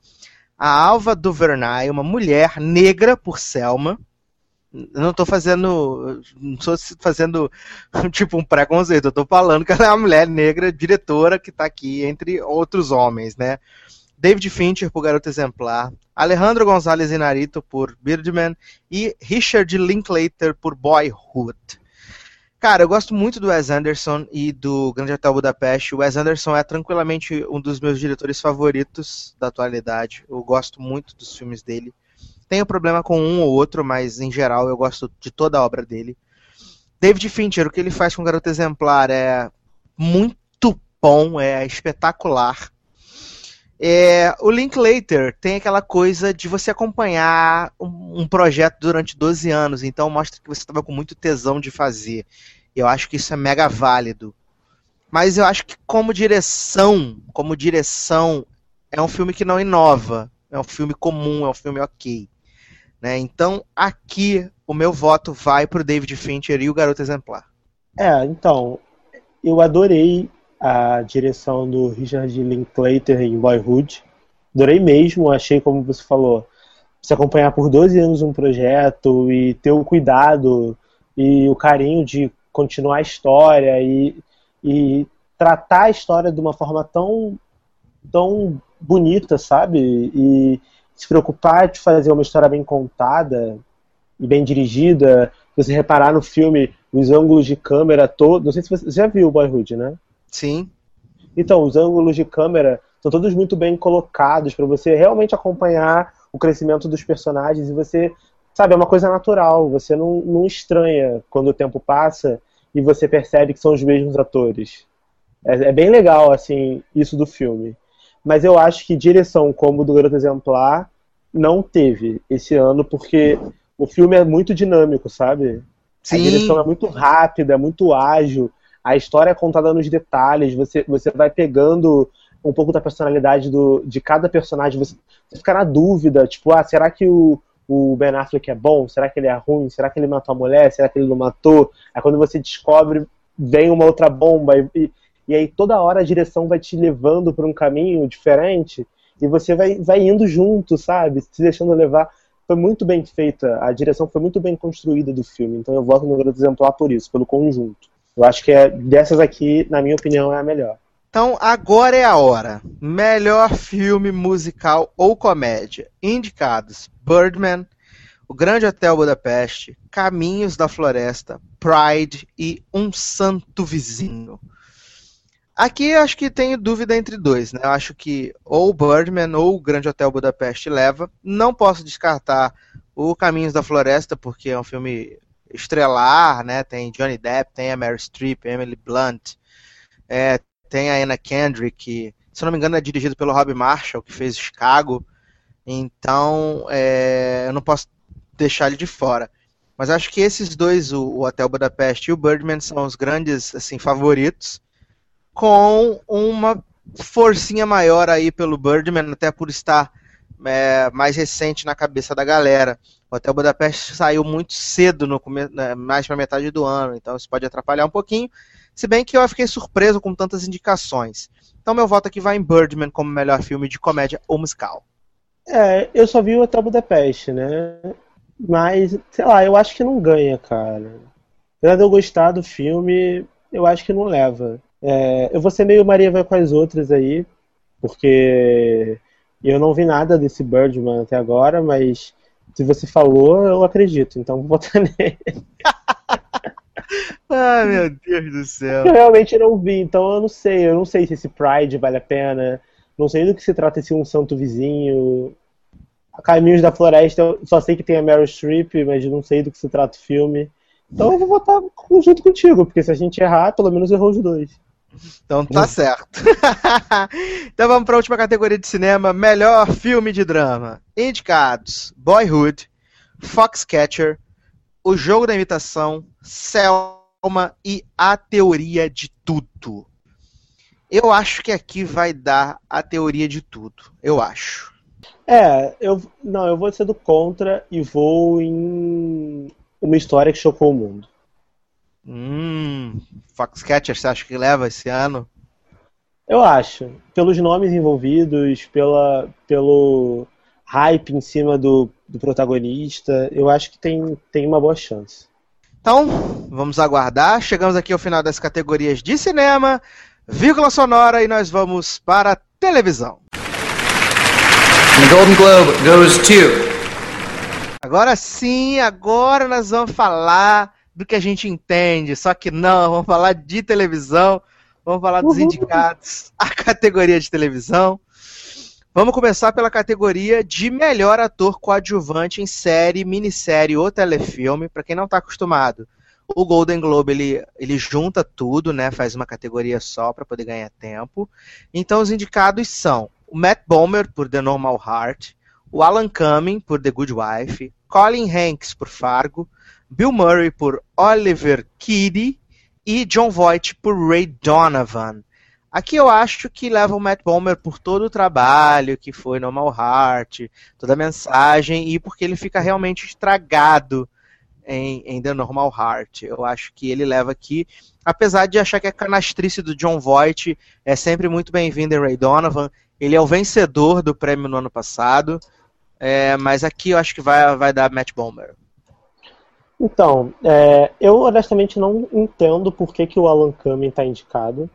A Alva Duvernay, uma mulher negra por Selma. Não estou fazendo. Não estou fazendo tipo um preconceito. Estou falando que ela é uma mulher negra diretora que está aqui entre outros homens, né? David Fincher por Garoto Exemplar, Alejandro González Inarito por Birdman e Richard Linklater por Boyhood. Cara, eu gosto muito do Wes Anderson e do Grande Hotel Budapeste. O Wes Anderson é tranquilamente um dos meus diretores favoritos da atualidade. Eu gosto muito dos filmes dele. Tenho problema com um ou outro, mas em geral eu gosto de toda a obra dele. David Fincher, o que ele faz com Garoto Exemplar é muito bom, é espetacular. É, o Linklater tem aquela coisa de você acompanhar um, um projeto durante 12 anos, então mostra que você estava com muito tesão de fazer. Eu acho que isso é mega válido. Mas eu acho que como direção, como direção, é um filme que não inova. É um filme comum, é um filme ok. Né? Então, aqui, o meu voto vai pro David Fincher e o Garoto Exemplar. É, então, eu adorei a direção do Richard Linklater em Boyhood. Adorei mesmo, achei, como você falou, se acompanhar por 12 anos um projeto e ter o cuidado e o carinho de continuar a história e, e tratar a história de uma forma tão, tão bonita, sabe? E se preocupar de fazer uma história bem contada e bem dirigida. Você reparar no filme os ângulos de câmera todos. Não sei se você já viu o Boyhood, né? Sim. Então, os ângulos de câmera são todos muito bem colocados para você realmente acompanhar o crescimento dos personagens e você, sabe, é uma coisa natural. Você não, não estranha quando o tempo passa e você percebe que são os mesmos atores. É, é bem legal, assim, isso do filme. Mas eu acho que direção como do Garoto Exemplar não teve esse ano, porque o filme é muito dinâmico, sabe? Sim. A direção é muito rápida, é muito ágil, a história é contada nos detalhes, você, você vai pegando um pouco da personalidade do, de cada personagem, você, você fica na dúvida, tipo, ah, será que o, o Ben Affleck é bom? Será que ele é ruim? Será que ele matou a mulher? Será que ele não matou? Aí quando você descobre, vem uma outra bomba e, e aí toda hora a direção vai te levando para um caminho diferente e você vai, vai indo junto, sabe? Se deixando levar. Foi muito bem feita, a direção foi muito bem construída do filme, então eu voto no Garoto Exemplar por isso, pelo conjunto. Eu acho que é dessas aqui, na minha opinião, é a melhor. Então agora é a hora. Melhor filme musical ou comédia. Indicados: Birdman, O Grande Hotel Budapeste, Caminhos da Floresta, Pride e Um Santo Vizinho. Aqui acho que tenho dúvida entre dois, né? Eu acho que ou Birdman ou o Grande Hotel Budapeste leva. Não posso descartar o Caminhos da Floresta, porque é um filme estrelar, né? Tem Johnny Depp, tem a Mary Streep, Emily Blunt, é, tem a Anna Kendrick, que, se não me engano, é dirigido pelo Rob Marshall, que fez Chicago. Então, é, eu não posso deixar ele de fora. Mas acho que esses dois, o, Hotel Budapeste e o Birdman, são os grandes assim favoritos com uma forcinha maior aí pelo Birdman, até por estar é, mais recente na cabeça da galera. O Hotel Budapeste saiu muito cedo, no né, mais para metade do ano, então isso pode atrapalhar um pouquinho. Se bem que eu fiquei surpreso com tantas indicações. Então meu voto aqui vai em Birdman como melhor filme de comédia ou musical. É, eu só vi o Hotel Budapeste, né? Mas, sei lá, eu acho que não ganha, cara. Apesar de eu gostar do filme, eu acho que não leva. É, eu vou ser meio Maria vai com as outras aí, porque eu não vi nada desse Birdman até agora, mas se você falou, eu acredito, então vou botar nele. Ai, meu Deus do céu. Eu realmente não vi, então eu não sei. Eu não sei se esse Pride vale a pena. Não sei do que se trata esse Um Santo Vizinho. Caminhos da Floresta, eu só sei que tem a Meryl Streep, mas não sei do que se trata o filme. Então eu vou votar junto contigo, porque se a gente errar, pelo menos errou os dois. Então tá certo. então vamos para a última categoria de cinema: melhor filme de drama. Indicados: Boyhood, Foxcatcher, O Jogo da Imitação, Selma e A Teoria de Tudo. Eu acho que aqui vai dar a teoria de tudo. Eu acho. É, eu não, eu vou ser do contra e vou em uma história que chocou o mundo. Hum, Foxcatcher, você acha que leva esse ano? Eu acho. Pelos nomes envolvidos, pela, pelo hype em cima do, do protagonista, eu acho que tem, tem uma boa chance. Então, vamos aguardar. Chegamos aqui ao final das categorias de cinema, vírgula sonora, e nós vamos para a televisão. The Golden Globe goes to. Agora sim, agora nós vamos falar do que a gente entende, só que não, vamos falar de televisão, vamos falar dos indicados à categoria de televisão. Vamos começar pela categoria de melhor ator coadjuvante em série, minissérie ou telefilme, para quem não está acostumado. O Golden Globe ele, ele junta tudo, né? Faz uma categoria só para poder ganhar tempo. Então os indicados são o Matt Bomer por The Normal Heart, o Alan Cumming por The Good Wife, Colin Hanks por Fargo, Bill Murray por Oliver Keedy e John Voight por Ray Donovan. Aqui eu acho que leva o Matt Bomer por todo o trabalho que foi no Heart, toda a mensagem e porque ele fica realmente estragado em, em The Normal Heart. Eu acho que ele leva aqui, apesar de achar que a canastrice do John Voight é sempre muito bem-vinda em Ray Donovan. Ele é o vencedor do prêmio no ano passado, é, mas aqui eu acho que vai, vai dar Matt Bomber. Então, é, eu honestamente não entendo por que, que o Alan Cumming está indicado.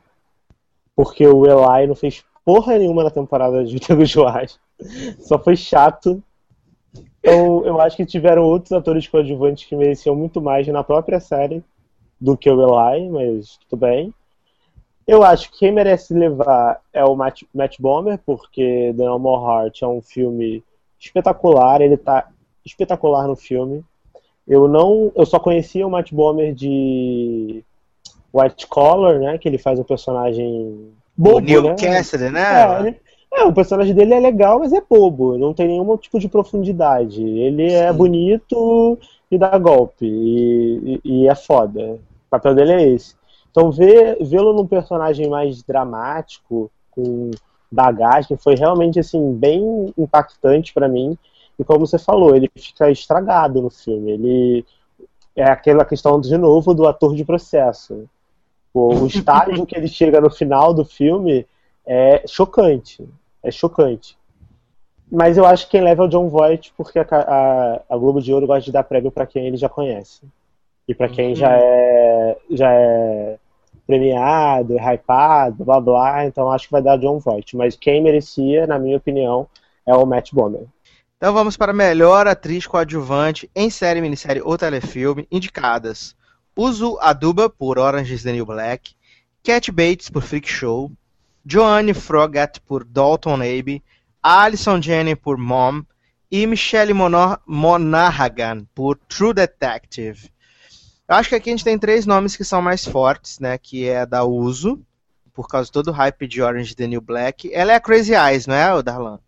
Porque o Eli não fez porra nenhuma na temporada de Tego Joás. Só foi chato. Então, eu acho que tiveram outros atores coadjuvantes que mereciam muito mais na própria série do que o Eli, mas tudo bem. Eu acho que quem merece levar é o Matt, Matt Bomer, porque The No More Heart é um filme espetacular, ele tá espetacular no filme. Eu não, eu só conhecia o Matt Bomer de White Collar, né, que ele faz um personagem bobo, o Neil né? Cassidy, né? É, é, o personagem dele é legal, mas é bobo, não tem nenhum tipo de profundidade. Ele é Sim. bonito e dá golpe, e, e- e é foda. O papel dele é esse. Então, vê-lo num personagem mais dramático, com bagagem, foi realmente assim bem impactante pra mim. E como você falou, ele fica estragado no filme. Ele é aquela questão de novo do ator de processo. O, estágio que ele chega no final do filme é chocante. É chocante. Mas eu acho que quem leva é o John Voight, porque a, a, a Globo de Ouro gosta de dar prêmio pra quem ele já conhece. E pra quem já é, já é premiado, hypado, blá blá, então acho que vai dar John Voight. Mas quem merecia, na minha opinião, é o Matt Bomer. Então vamos para melhor atriz coadjuvante em série, minissérie ou telefilme, indicadas. Uzu Aduba por Orange is the New Black, Cat Bates por Freak Show, Joanne Froggatt por Dalton Abbey, Alison Janney por Mom e Michelle Monaghan por True Detective. Eu acho que aqui a gente tem três nomes que são mais fortes, né? Que é a da Uso, por causa de todo o hype de Orange is the New Black. Ela é a Crazy Eyes, não é, Darlan?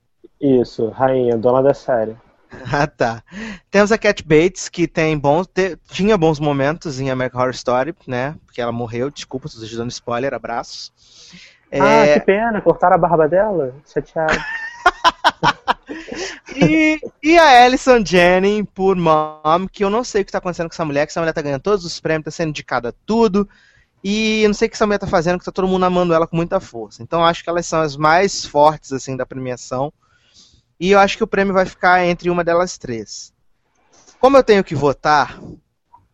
Isso, rainha, dona da série. Ah, tá. Temos a Cat Bates, que tem bons, te- tinha bons momentos em American Horror Story, né? Porque ela morreu, desculpa, estou dando spoiler, abraços. Ah, É, que pena, cortaram a barba dela? Chateado. e, e a Alison Janney por Mom, que eu não sei o que está acontecendo com essa mulher, que essa mulher tá ganhando todos os prêmios, tá sendo indicada a tudo. E eu não sei o que essa mulher tá fazendo, que tá todo mundo amando ela com muita força. Então eu acho que elas são as mais fortes, assim, da premiação. E eu acho que o prêmio vai ficar entre uma delas três. Como eu tenho que votar,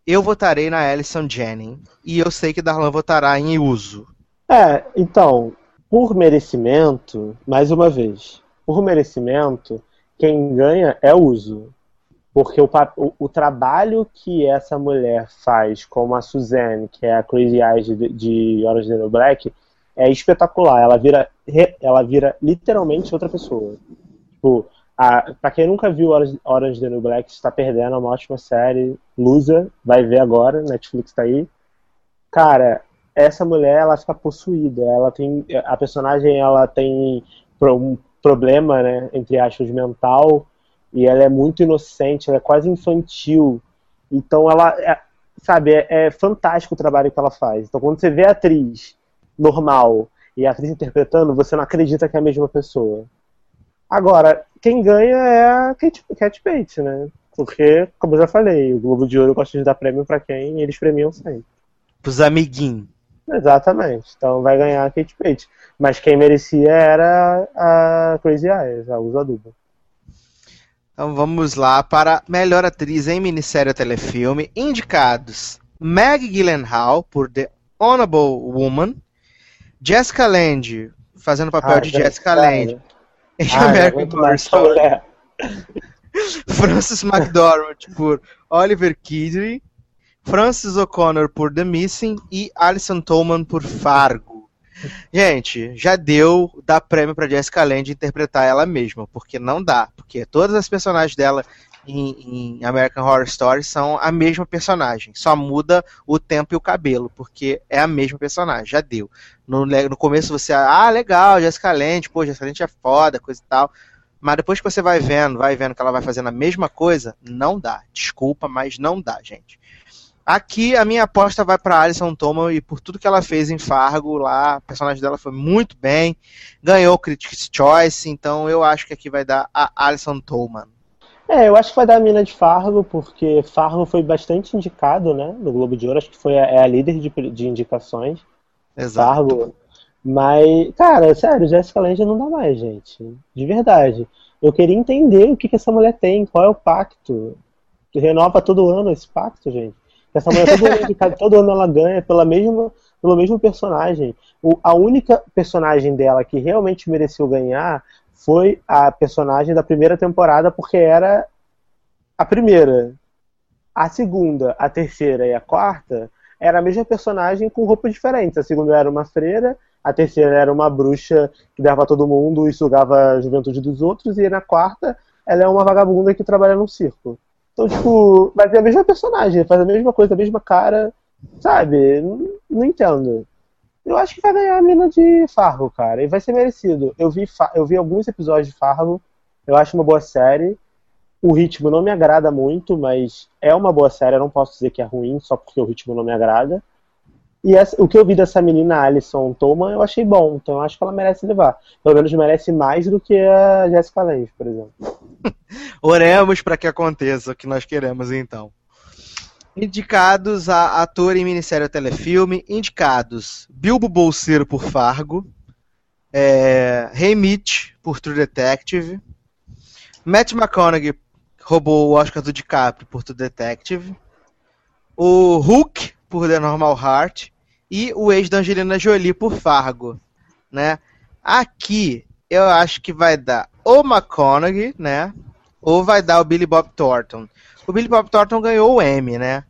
eu votarei na Alison Janney. E eu sei que Darlan votará em Uso. É, então, por merecimento, mais uma vez, por merecimento, quem ganha é uso. Porque o, o, o trabalho que essa mulher faz como a Suzanne, que é a Crazy Eyes de, de Orange Black, é espetacular. Ela vira, ela vira literalmente outra pessoa. Tipo, a, pra quem nunca viu Orange is the New Black, está perdendo é uma ótima série. Lusa, vai ver agora, Netflix tá aí. Cara, essa mulher ela fica possuída. Ela tem a personagem ela tem um problema, né, entre aspas, mental e ela é muito inocente, ela é quase infantil. Então ela é- sabe, é, é fantástico o trabalho que ela faz. Então quando você vê a atriz normal e a atriz interpretando, você não acredita que é a mesma pessoa. Agora, quem ganha é a Kate, Bates, né? Porque, como eu já falei, o Globo de Ouro gosta de dar prêmio pra quem eles premiam sempre. Pros amiguinhos. Exatamente. Então vai ganhar a Kate Bates. Mas quem merecia era a Crazy Eyes, a Usa Duba. Então vamos lá para melhor atriz em minissérie ou telefilme. Indicados: Meg Gyllenhaal por The Honorable Woman, Jessica Lange fazendo o papel Ah, de Jessica. Lange em Ah, American Horror Story, mulher. Frances McDormand por Oliver Kidry, Frances O'Connor por The Missing e Alison Tolman por Fargo. Gente, já deu dar prêmio pra Jessica Lange interpretar ela mesma, porque não dá, porque todas as personagens dela em, em American Horror Story são a mesma personagem, só muda o tempo e o cabelo, porque é a mesma personagem, já deu. No, no começo você, ah, legal, Jessica Lange, pô, Jessica Lange é foda, coisa e tal. Mas depois que você vai vendo, vai vendo que ela vai fazendo a mesma coisa, não dá. Desculpa, mas não dá, gente. Aqui a minha aposta vai para Alison Tolman e por tudo que ela fez em Fargo lá, a personagem dela foi muito bem, ganhou o Critics' Choice, então eu acho que aqui vai dar a Alison Tolman. É, eu acho que vai dar a mina de Fargo, porque Fargo foi bastante indicado, né, no Globo de Ouro. Acho que foi a, é a líder de, de indicações. Exato. Fargo. Mas, cara, sério, Jessica Lange não dá mais, gente. De verdade. Eu queria entender o que, que essa mulher tem, qual é o pacto. Renova todo ano esse pacto, gente. Essa mulher todo ano, todo ano ela ganha pela mesma, pelo mesmo personagem. O, a única personagem dela que realmente mereceu ganhar foi a personagem da primeira temporada, porque era a primeira. A segunda, a terceira e a quarta era a mesma personagem com roupas diferentes. A segunda era uma freira, a terceira era uma bruxa que dava todo mundo e sugava a juventude dos outros, e na quarta ela é uma vagabunda que trabalha num circo. Então, tipo, vai ter a mesma personagem, faz a mesma coisa, a mesma cara, sabe? Não, não entendo. Eu acho que vai ganhar a mina de Fargo, cara, e vai ser merecido. Eu vi, eu vi alguns episódios de Fargo, eu acho uma boa série. O ritmo não me agrada muito, mas é uma boa série, eu não posso dizer que é ruim só porque o ritmo não me agrada. E essa, o que eu vi dessa menina Alison Tolman eu achei bom, então eu acho que ela merece levar. Pelo menos merece mais do que a Jessica Lange, por exemplo. Oremos para que aconteça o que nós queremos então. Indicados a ator em minissérie ou telefilme, indicados Bilbo Bolseiro por Fargo, é, Hey Mitch por True Detective, Matt McConaughey roubou o Oscar do DiCaprio por True Detective, o Hulk por The Normal Heart e o ex da Angelina Jolie por Fargo, né? Aqui eu acho que vai dar o McConaughey, né? Ou vai dar o Billy Bob Thornton. O Billy Bob Thornton ganhou o Emmy, né?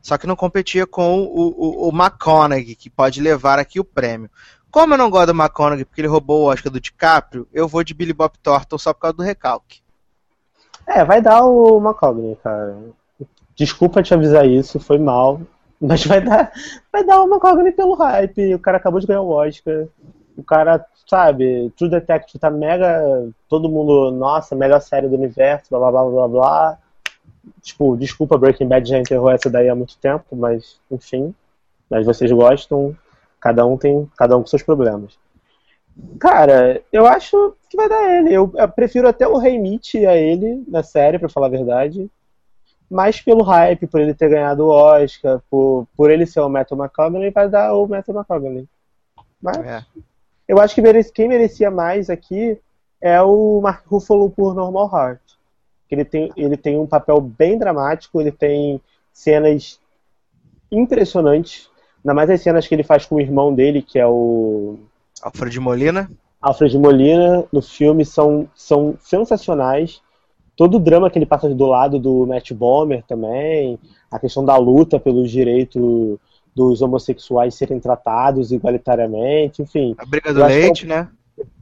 Só que não competia com o, o, o McConaughey, que pode levar aqui o prêmio. Como eu não gosto do McConaughey porque ele roubou o Oscar do DiCaprio, eu vou de Billy Bob Thornton só por causa do recalque. É, vai dar o McConaughey, cara. Desculpa te avisar isso, foi mal. Mas vai dar, vai dar uma cognição pelo hype. O cara acabou de ganhar o Oscar. O cara, sabe, True Detective tá mega. Todo mundo, nossa, melhor série do universo, blá blá blá blá blá. Tipo, desculpa, Breaking Bad já enterrou essa daí há muito tempo, mas enfim. Mas vocês gostam, cada um tem. Cada um com seus problemas. Cara, eu acho que vai dar ele. Eu, eu prefiro até o Rei Mitch a ele na série, pra falar a verdade mais pelo hype, por ele ter ganhado o Oscar, por, por ele ser o Matthew McConaughey, vai dar o Matthew McConaughey. Mas é. eu acho que merece, quem merecia mais aqui é o Mark Ruffalo por Normal Heart. Ele tem, ele tem um papel bem dramático, ele tem cenas impressionantes, ainda mais as cenas que ele faz com o irmão dele, que é o... Alfred Molina. Alfred Molina, no filme, são, são sensacionais todo o drama que ele passa do lado do Matt Bomer também, a questão da luta pelos direitos dos homossexuais serem tratados igualitariamente, enfim. A briga do leite, é um... né?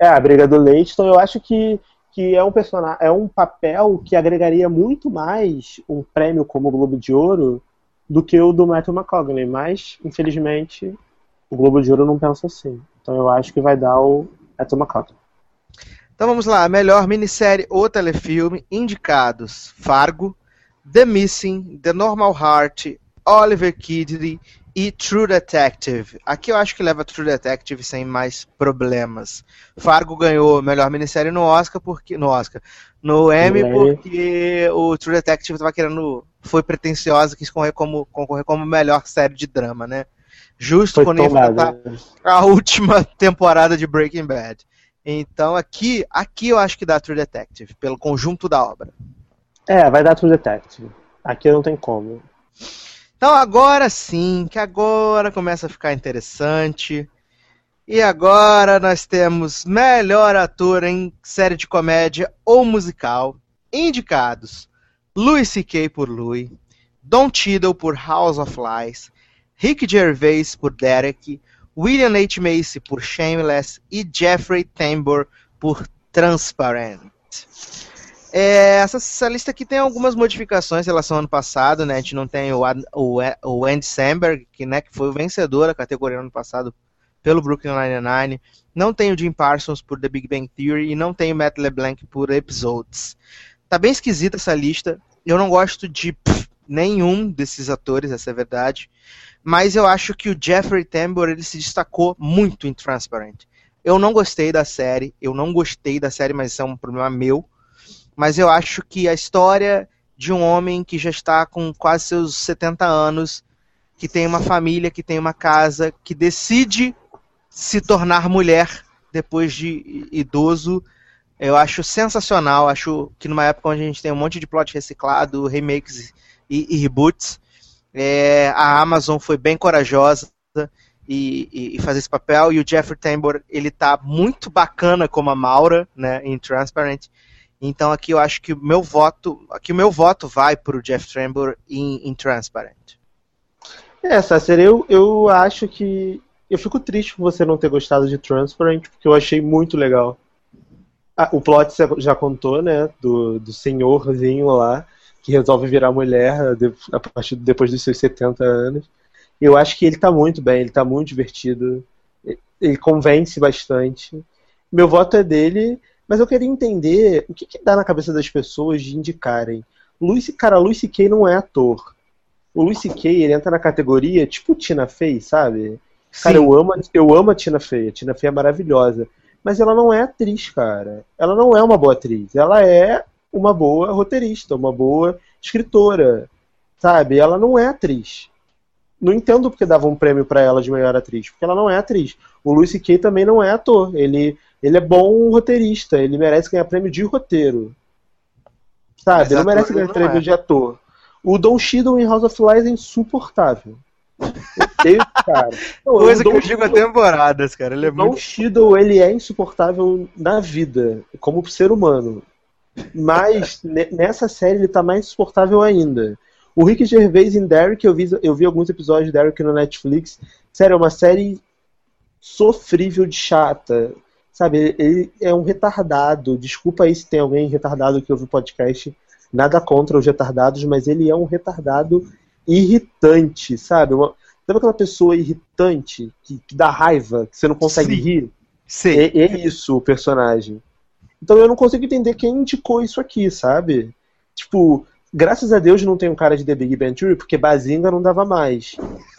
É, a briga do leite, então eu acho que, que é um personagem, é um papel que agregaria muito mais um prêmio como o Globo de Ouro do que o do Matthew McConaughey, mas infelizmente o Globo de Ouro não pensa assim. Então eu acho que vai dar o Matthew McConaughey. Então vamos lá, melhor minissérie ou telefilme, indicados Fargo, The Missing, The Normal Heart, Oliver Kidney e True Detective. Aqui eu acho que leva True Detective sem mais problemas. Fargo ganhou melhor minissérie no Oscar porque no Oscar, no Emmy porque o True Detective estava querendo foi pretensiosa quis concorrer como concorrer como melhor série de drama, né? Justo foi quando ia enfrentar a última temporada de Breaking Bad. Então aqui, aqui eu acho que dá True Detective, pelo conjunto da obra. É, vai dar True Detective. Aqui não tem como. Então agora sim, que agora começa a ficar interessante. E agora nós temos melhor ator em série de comédia ou musical, indicados Louis C.K. por Louis, Don Cheadle por House of Lies, Rick Gervais por Derek, William H. Macy por Shameless e Jeffrey Tambor por Transparent. É, essa, essa, lista aqui tem algumas modificações em relação ao ano passado, né? A gente não tem o, o, o Andy Samberg, que, né, que foi o vencedor da categoria no ano passado pelo Brooklyn Nine-Nine. Não tem o Jim Parsons por The Big Bang Theory e não tem o Matt LeBlanc por Episodes. Tá bem esquisita essa lista. Eu não gosto de pff, nenhum desses atores, essa é a verdade mas eu acho que o Jeffrey Tambor ele se destacou muito em Transparent. Eu não gostei da série, eu não gostei da série, mas isso é um problema meu. Mas eu acho que a história de um homem que já está com quase seus 70 anos, que tem uma família, que tem uma casa, que decide se tornar mulher depois de idoso, eu acho sensacional. Acho que numa época onde a gente tem um monte de plot reciclado, remakes e, e reboots, é, a Amazon foi bem corajosa e, e, e, fazer esse papel. E o Jeffrey Tambor, ele tá muito bacana como a Maura, né, em Transparent. Então aqui eu acho que o meu voto, aqui o meu voto vai para o Jeff Tambor em, em Transparent. É, Sasser, eu, eu acho que eu fico triste por você não ter gostado de Transparent, porque eu achei muito legal. Ah, o plot você já contou, né? Do, do senhorzinho lá, que resolve virar mulher a partir depois dos seus 70 anos. Eu acho que ele tá muito bem, ele tá muito divertido. Ele convence bastante. Meu voto é dele, mas eu queria entender o que, que dá na cabeça das pessoas de indicarem. Luis, cara, Luis C.K. não é ator. O Luis C.K. ele entra na categoria tipo Tina Fey, sabe? Cara, eu amo, eu amo a Tina Fey. A Tina Fey é maravilhosa. Mas ela não é atriz, cara. Ela não é uma boa atriz. Ela é uma boa roteirista, uma boa escritora. Sabe? Ela não é atriz. Não entendo porque dava um prêmio para ela de melhor atriz. Porque ela não é atriz. O Luis C.K. também não é ator. Ele, ele é bom roteirista. Ele merece ganhar prêmio de roteiro. Sabe? Ele não merece ganhar prêmio é. de ator. O Don Cheadle em House of Lies é insuportável. Deus, cara. Coisa que eu digo há temporadas, cara. Ele é Don muito... Cheadle, ele é insuportável na vida, como ser humano. Mas nessa série ele tá mais insuportável ainda. O Rick Gervais em Derek, eu vi, eu vi alguns episódios de Derek no Netflix. Sério, é uma série sofrível de chata. Sabe, ele é um retardado. Desculpa aí se tem alguém retardado que ouve o podcast. Nada contra os retardados, mas ele é um retardado irritante, sabe? Uma, sabe aquela pessoa irritante que, que dá raiva, que você não consegue Sim. rir? Sim. É, é, isso o personagem. Então eu não consigo entender quem indicou isso aqui, sabe? Tipo, graças a Deus não tem um cara de The Big Bang Theory, porque Bazinga não dava mais.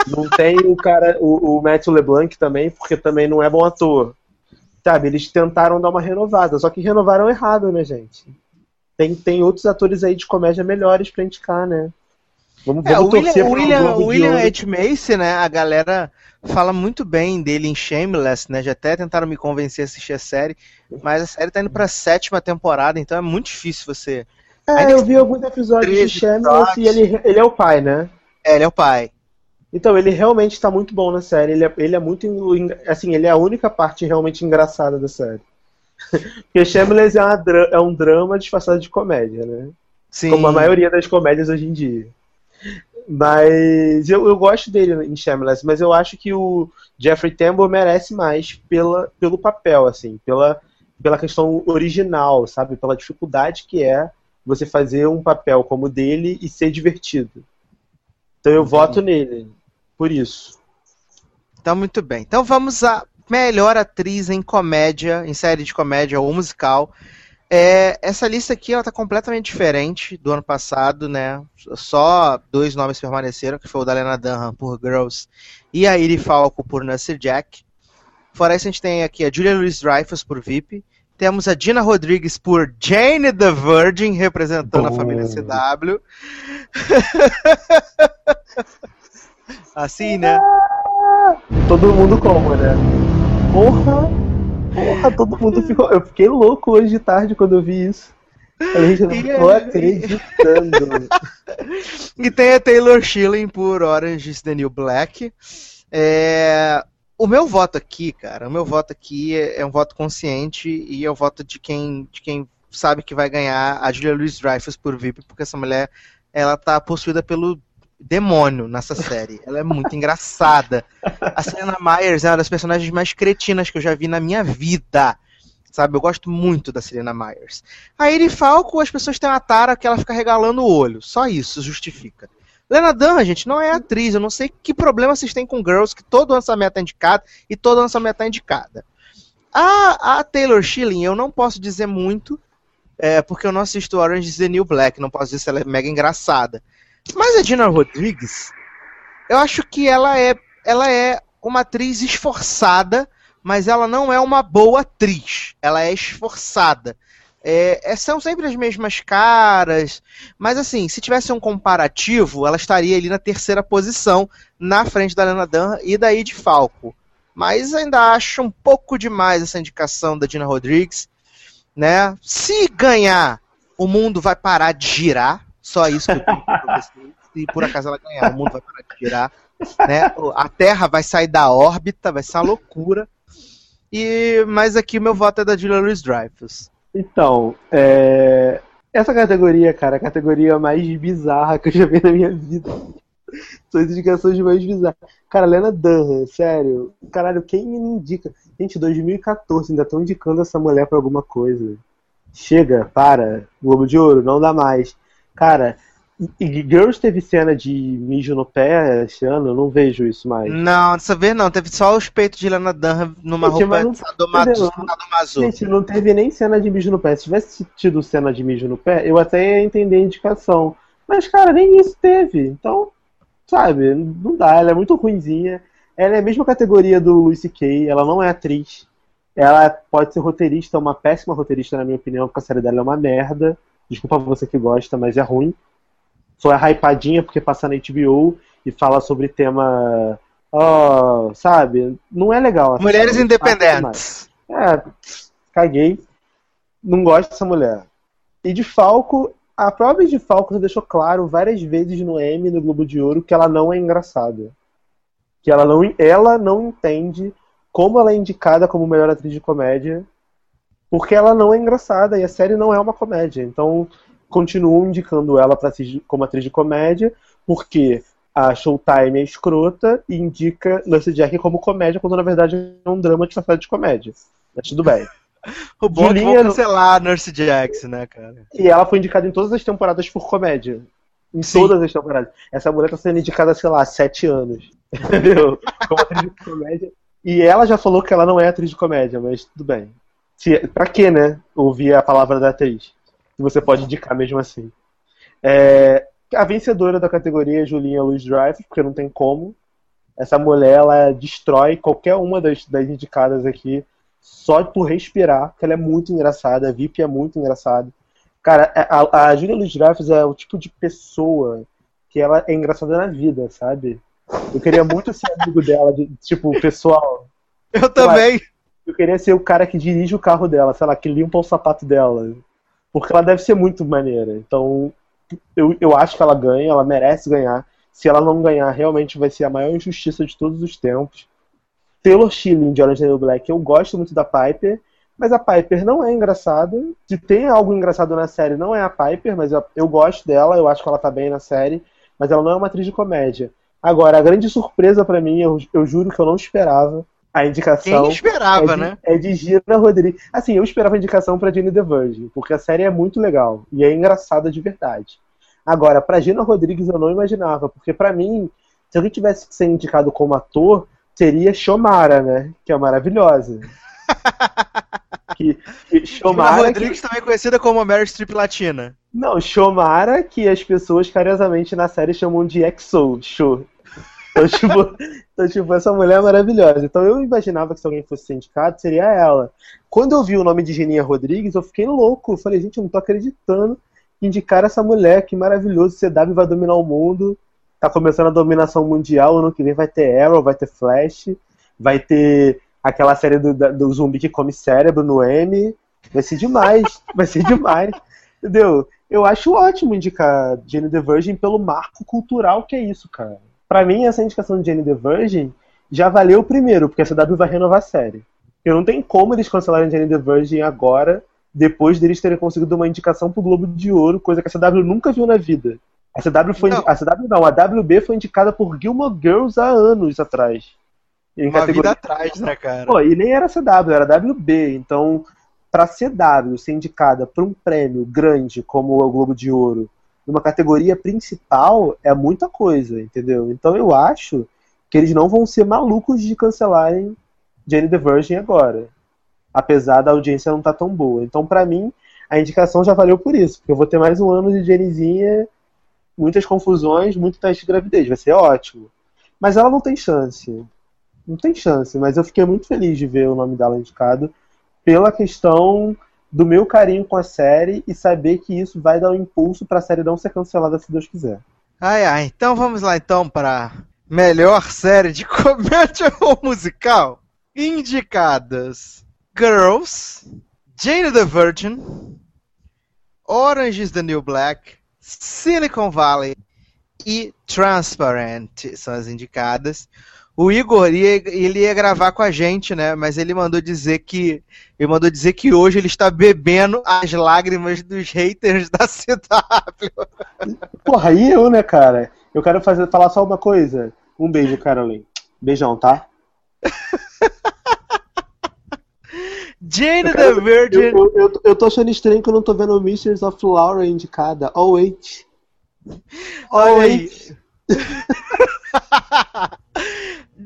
Não tem o cara, o, o Matthew LeBlanc também, porque também não é bom ator. Sabe, eles tentaram dar uma renovada, só que renovaram errado, né, gente? Tem, tem outros atores aí de comédia melhores pra indicar, né? Vamos, é, vamos o William, o William, o William Ed Macy, né? A galera fala muito bem dele em Shameless, né? Já até tentaram me convencer a assistir a série, mas a série tá indo pra sétima temporada, então é muito difícil você. É, eu vi alguns episódios de Shameless e ele, ele é o pai, né? É, ele é o pai. Então, ele realmente tá muito bom na série. Ele é, ele é muito. Assim, ele é a única parte realmente engraçada da série. Porque Shameless é, uma, é um drama disfarçado de comédia, né? Sim. Como a maioria das comédias hoje em dia. Mas eu, eu gosto dele em Shameless, mas eu acho que o Jeffrey Tambor merece mais pela, pelo papel, assim, pela, pela questão original, sabe? Pela dificuldade que é você fazer um papel como o dele e ser divertido. Então eu voto nele, por isso. Então, muito bem. Então vamos a melhor atriz em comédia, em série de comédia ou musical. É, essa lista aqui ela tá completamente diferente do ano passado, né? Só dois nomes permaneceram, que foi o da Lena Dunham por Girls e a Iri Falco por Nasir Jack. Fora isso, a gente tem aqui a Julia Louis-Dreyfus por VIP. Temos a Dina Rodrigues por Jane the Virgin, representando a família CW. assim, né? Todo mundo como, né? Porra! Porra, todo mundo ficou. Eu fiquei louco hoje de tarde quando eu vi isso. Eu não tô acreditando. e tem a Taylor Schilling por Orange is the New Black. É... O meu voto aqui, cara, o meu voto aqui é, é um voto consciente e é o voto de quem, de quem sabe que vai ganhar a Julia Louis-Dreyfus por VIP, porque essa mulher ela tá possuída pelo demônio nessa série. Ela é muito engraçada. A Selena Myers é uma das personagens mais cretinas que eu já vi na minha vida. Sabe, eu gosto muito da Selena Myers. A Eri Falco, as pessoas têm uma tara que ela fica regalando o olho. Só isso justifica. Lena Dunham, gente, não é atriz. Eu não sei que problema vocês têm com Girls, que todo lançamento é indicado e todo lançamento é indicada. A, a Taylor Schilling, eu não posso dizer muito, é, porque eu não assisto Orange is the New Black. Não posso dizer se ela é mega engraçada. Mas a Dina Rodrigues, eu acho que ela é, ela é uma atriz esforçada, mas ela não é uma boa atriz. Ela é esforçada. é, é, são sempre as mesmas caras, mas assim, se tivesse um comparativo, ela estaria ali na terceira posição, na frente da Lena Dunham e da Ed Falco. Mas ainda acho um pouco demais essa indicação da Dina Rodrigues, né? Se ganhar, o mundo vai parar de girar, só isso que eu tenho pra por acaso ela ganhar, o mundo vai parar de girar, né? A Terra vai sair da órbita, vai ser uma loucura. E mas aqui o meu voto é da Julia Louis Dreyfus. Então, é... essa categoria, cara, é a categoria mais bizarra que eu já vi na minha vida. São as indicações mais bizarras. Cara, Lena Dunham, sério. Caralho, quem me indica? Gente, 2014, ainda estão indicando essa mulher pra alguma coisa. Chega, para. Globo de Ouro, não dá mais. Cara, e Girls teve cena de mijo no pé esse ano? Eu não vejo isso mais. Não, dessa vez não. Teve só os peitos de Lana Dunham numa Gente, roupa não- sadomaso. Gente, não teve nem cena de mijo no pé. Se tivesse tido cena de mijo no pé, eu até ia entender a indicação. Mas, cara, nem isso teve. Então, sabe, não dá. Ela é muito ruinzinha. Ela é a mesma categoria do Lucy Kay. Ela não é atriz. Ela pode ser roteirista, uma péssima roteirista, na minha opinião, porque a série dela é uma merda. Desculpa você que gosta, mas é ruim. Só é hypadinha porque passa na HBO e fala sobre tema. ó, sabe? Não é legal. essa Mulheres independentes. É, caguei. Não gosto dessa mulher. E de Falco, a própria de Falco deixou claro várias vezes no M no Globo de Ouro que ela não é engraçada. Que ela não, ela não entende como ela é indicada como melhor atriz de comédia, porque ela não é engraçada e a série não é uma comédia. Então, continuam indicando ela para como atriz de comédia, porque a Showtime é escrota e indica Nancy Jack como comédia, quando na verdade é um drama disfarçado de comédia. Mas tudo bem. O bom é Julinha- vão cancelar a Nurse Jackson, né, cara? E ela foi indicada em todas as temporadas por comédia. Em Sim. todas as temporadas. Essa mulher tá sendo indicada, sei lá, há sete anos. Entendeu? Como atriz de comédia. E ela já falou que ela não é atriz de comédia, mas tudo bem. Se, pra quê, né? Ouvir a palavra da atriz. Que você pode indicar mesmo assim. É, a vencedora da categoria é Julinha Louis Dreyfus, porque não tem como. Essa mulher, ela destrói qualquer uma das, das indicadas aqui só por respirar, porque ela é muito engraçada, a VIP é muito engraçada. Cara, a, a Julia Dreyfus é o tipo de pessoa que ela é engraçada na vida, sabe? Eu queria muito ser amigo dela, de, tipo, pessoal. Eu também. Eu queria ser o cara que dirige o carro dela, sei lá, que limpa o sapato dela. Porque ela deve ser muito maneira. Então, eu, eu acho que ela ganha, ela merece ganhar. Se ela não ganhar, realmente vai ser a maior injustiça de todos os tempos. Taylor Schilling de Orange New Black, eu gosto muito da Piper, mas a Piper não é engraçada. Se tem algo engraçado na série, não é a Piper, mas eu, eu gosto dela, eu acho que ela tá bem na série, mas ela não é uma atriz de comédia. Agora, a grande surpresa pra mim, eu, eu juro que eu não esperava, a indicação Quem esperava, é de, né? É de Gina Rodrigues. Assim, eu esperava a indicação pra Jenny The Virgin, porque a série é muito legal e é engraçada de verdade. Agora, pra Gina Rodrigues eu não imaginava, porque pra mim, se alguém tivesse que ser indicado como ator, seria Shomara, né? Que é maravilhosa. que, que Gina Shomara, Rodrigues, também conhecida como a Mary Streep Latina. não, Shomara, que as pessoas carinhosamente na série chamam de EXO, show. Então, tipo, então, tipo, essa mulher é maravilhosa. Então eu imaginava que se alguém fosse indicado, seria ela. Quando eu vi o nome de Geninha Rodrigues, eu fiquei louco. Eu falei, gente, eu não tô acreditando que indicar essa mulher, que maravilhoso, CW vai dominar o mundo. Tá começando a dominação mundial, ano que vem vai ter Arrow, vai ter Flash, vai ter aquela série do, do zumbi que come cérebro no M. Vai ser demais, vai ser demais. Entendeu? Eu acho ótimo indicar Jane the Virgin pelo marco cultural que é isso, cara. Pra mim, essa indicação de Jane the Virgin já valeu o primeiro, porque a CW vai renovar a série. Eu não tem como eles cancelarem Jane the Virgin agora, depois deles terem conseguido uma indicação pro Globo de Ouro, coisa que a CW nunca viu na vida. A CW foi. Não. A CW não, a WB foi indicada por Gilmore Girls há anos atrás. Em Uma categoria- vida atrás, né, cara? Pô, e nem era CW, era WB. Então, pra CW ser indicada pra um prêmio grande como o Globo de Ouro, numa categoria principal, é muita coisa, entendeu? Então eu acho que eles não vão ser malucos de cancelarem Jane the Virgin agora. Apesar da audiência não estar tão boa. Então, pra mim, a indicação já valeu por isso. Porque eu vou ter mais um ano de Janezinha, muitas confusões, muito teste de gravidez. Vai ser ótimo. Mas ela não tem chance. Não tem chance. Mas eu fiquei muito feliz de ver o nome dela indicado pela questão do meu carinho com a série e saber que isso vai dar um impulso pra série não ser cancelada se Deus quiser. Ai, ai. Então vamos lá então para melhor série de comédia ou musical. Indicadas: Girls, Jane the Virgin, Orange is the New Black, Silicon Valley e Transparent são as indicadas. O Igor ia, ele ia gravar com a gente, né? Mas ele mandou dizer que ele mandou dizer que hoje ele está bebendo as lágrimas dos haters da CW. Porra, aí eu, né, cara? Eu quero fazer, falar só uma coisa. Um beijo, Caroline. Beijão, tá? Jane the Virgin. Eu, eu, eu tô achando estranho que eu não tô vendo o Mistress of Laura indicada. Oh, wait. Oh, Olha aí.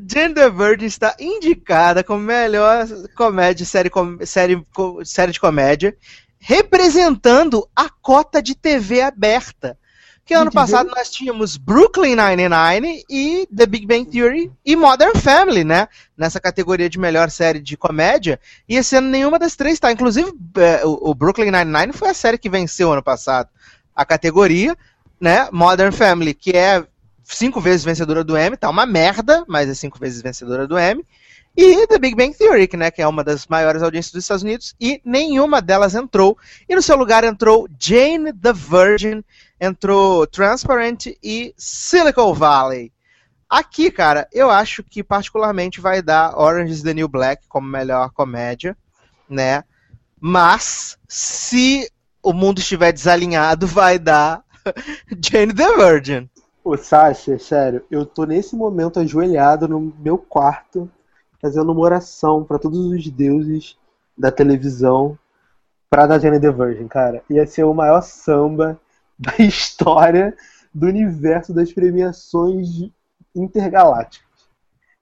Jane the Virgin está indicada como melhor comédia, série, com- série, co- série de comédia, representando a cota de TV aberta. Que ano passado nós tínhamos Brooklyn Nine-Nine e The Big Bang Theory e Modern Family, né? Nessa categoria de melhor série de comédia. E esse ano nenhuma das três está. Inclusive, é, o o Brooklyn Nine-Nine foi a série que venceu ano passado a categoria, né? Modern Family, que é cinco vezes vencedora do Emmy, tá uma merda, mas é cinco vezes vencedora do Emmy. E The Big Bang Theory, né, que é uma das maiores audiências dos Estados Unidos, e nenhuma delas entrou. E no seu lugar entrou Jane the Virgin, entrou Transparent e Silicon Valley. Aqui, cara, eu acho que particularmente vai dar Orange is the New Black como melhor comédia, né? Mas se o mundo estiver desalinhado, vai dar Jane the Virgin. Ô, Sasha, sério, eu tô nesse momento ajoelhado no meu quarto, fazendo uma oração pra todos os deuses da televisão pra dar Jane the Virgin, cara. Ia ser o maior samba da história do universo das premiações intergalácticas.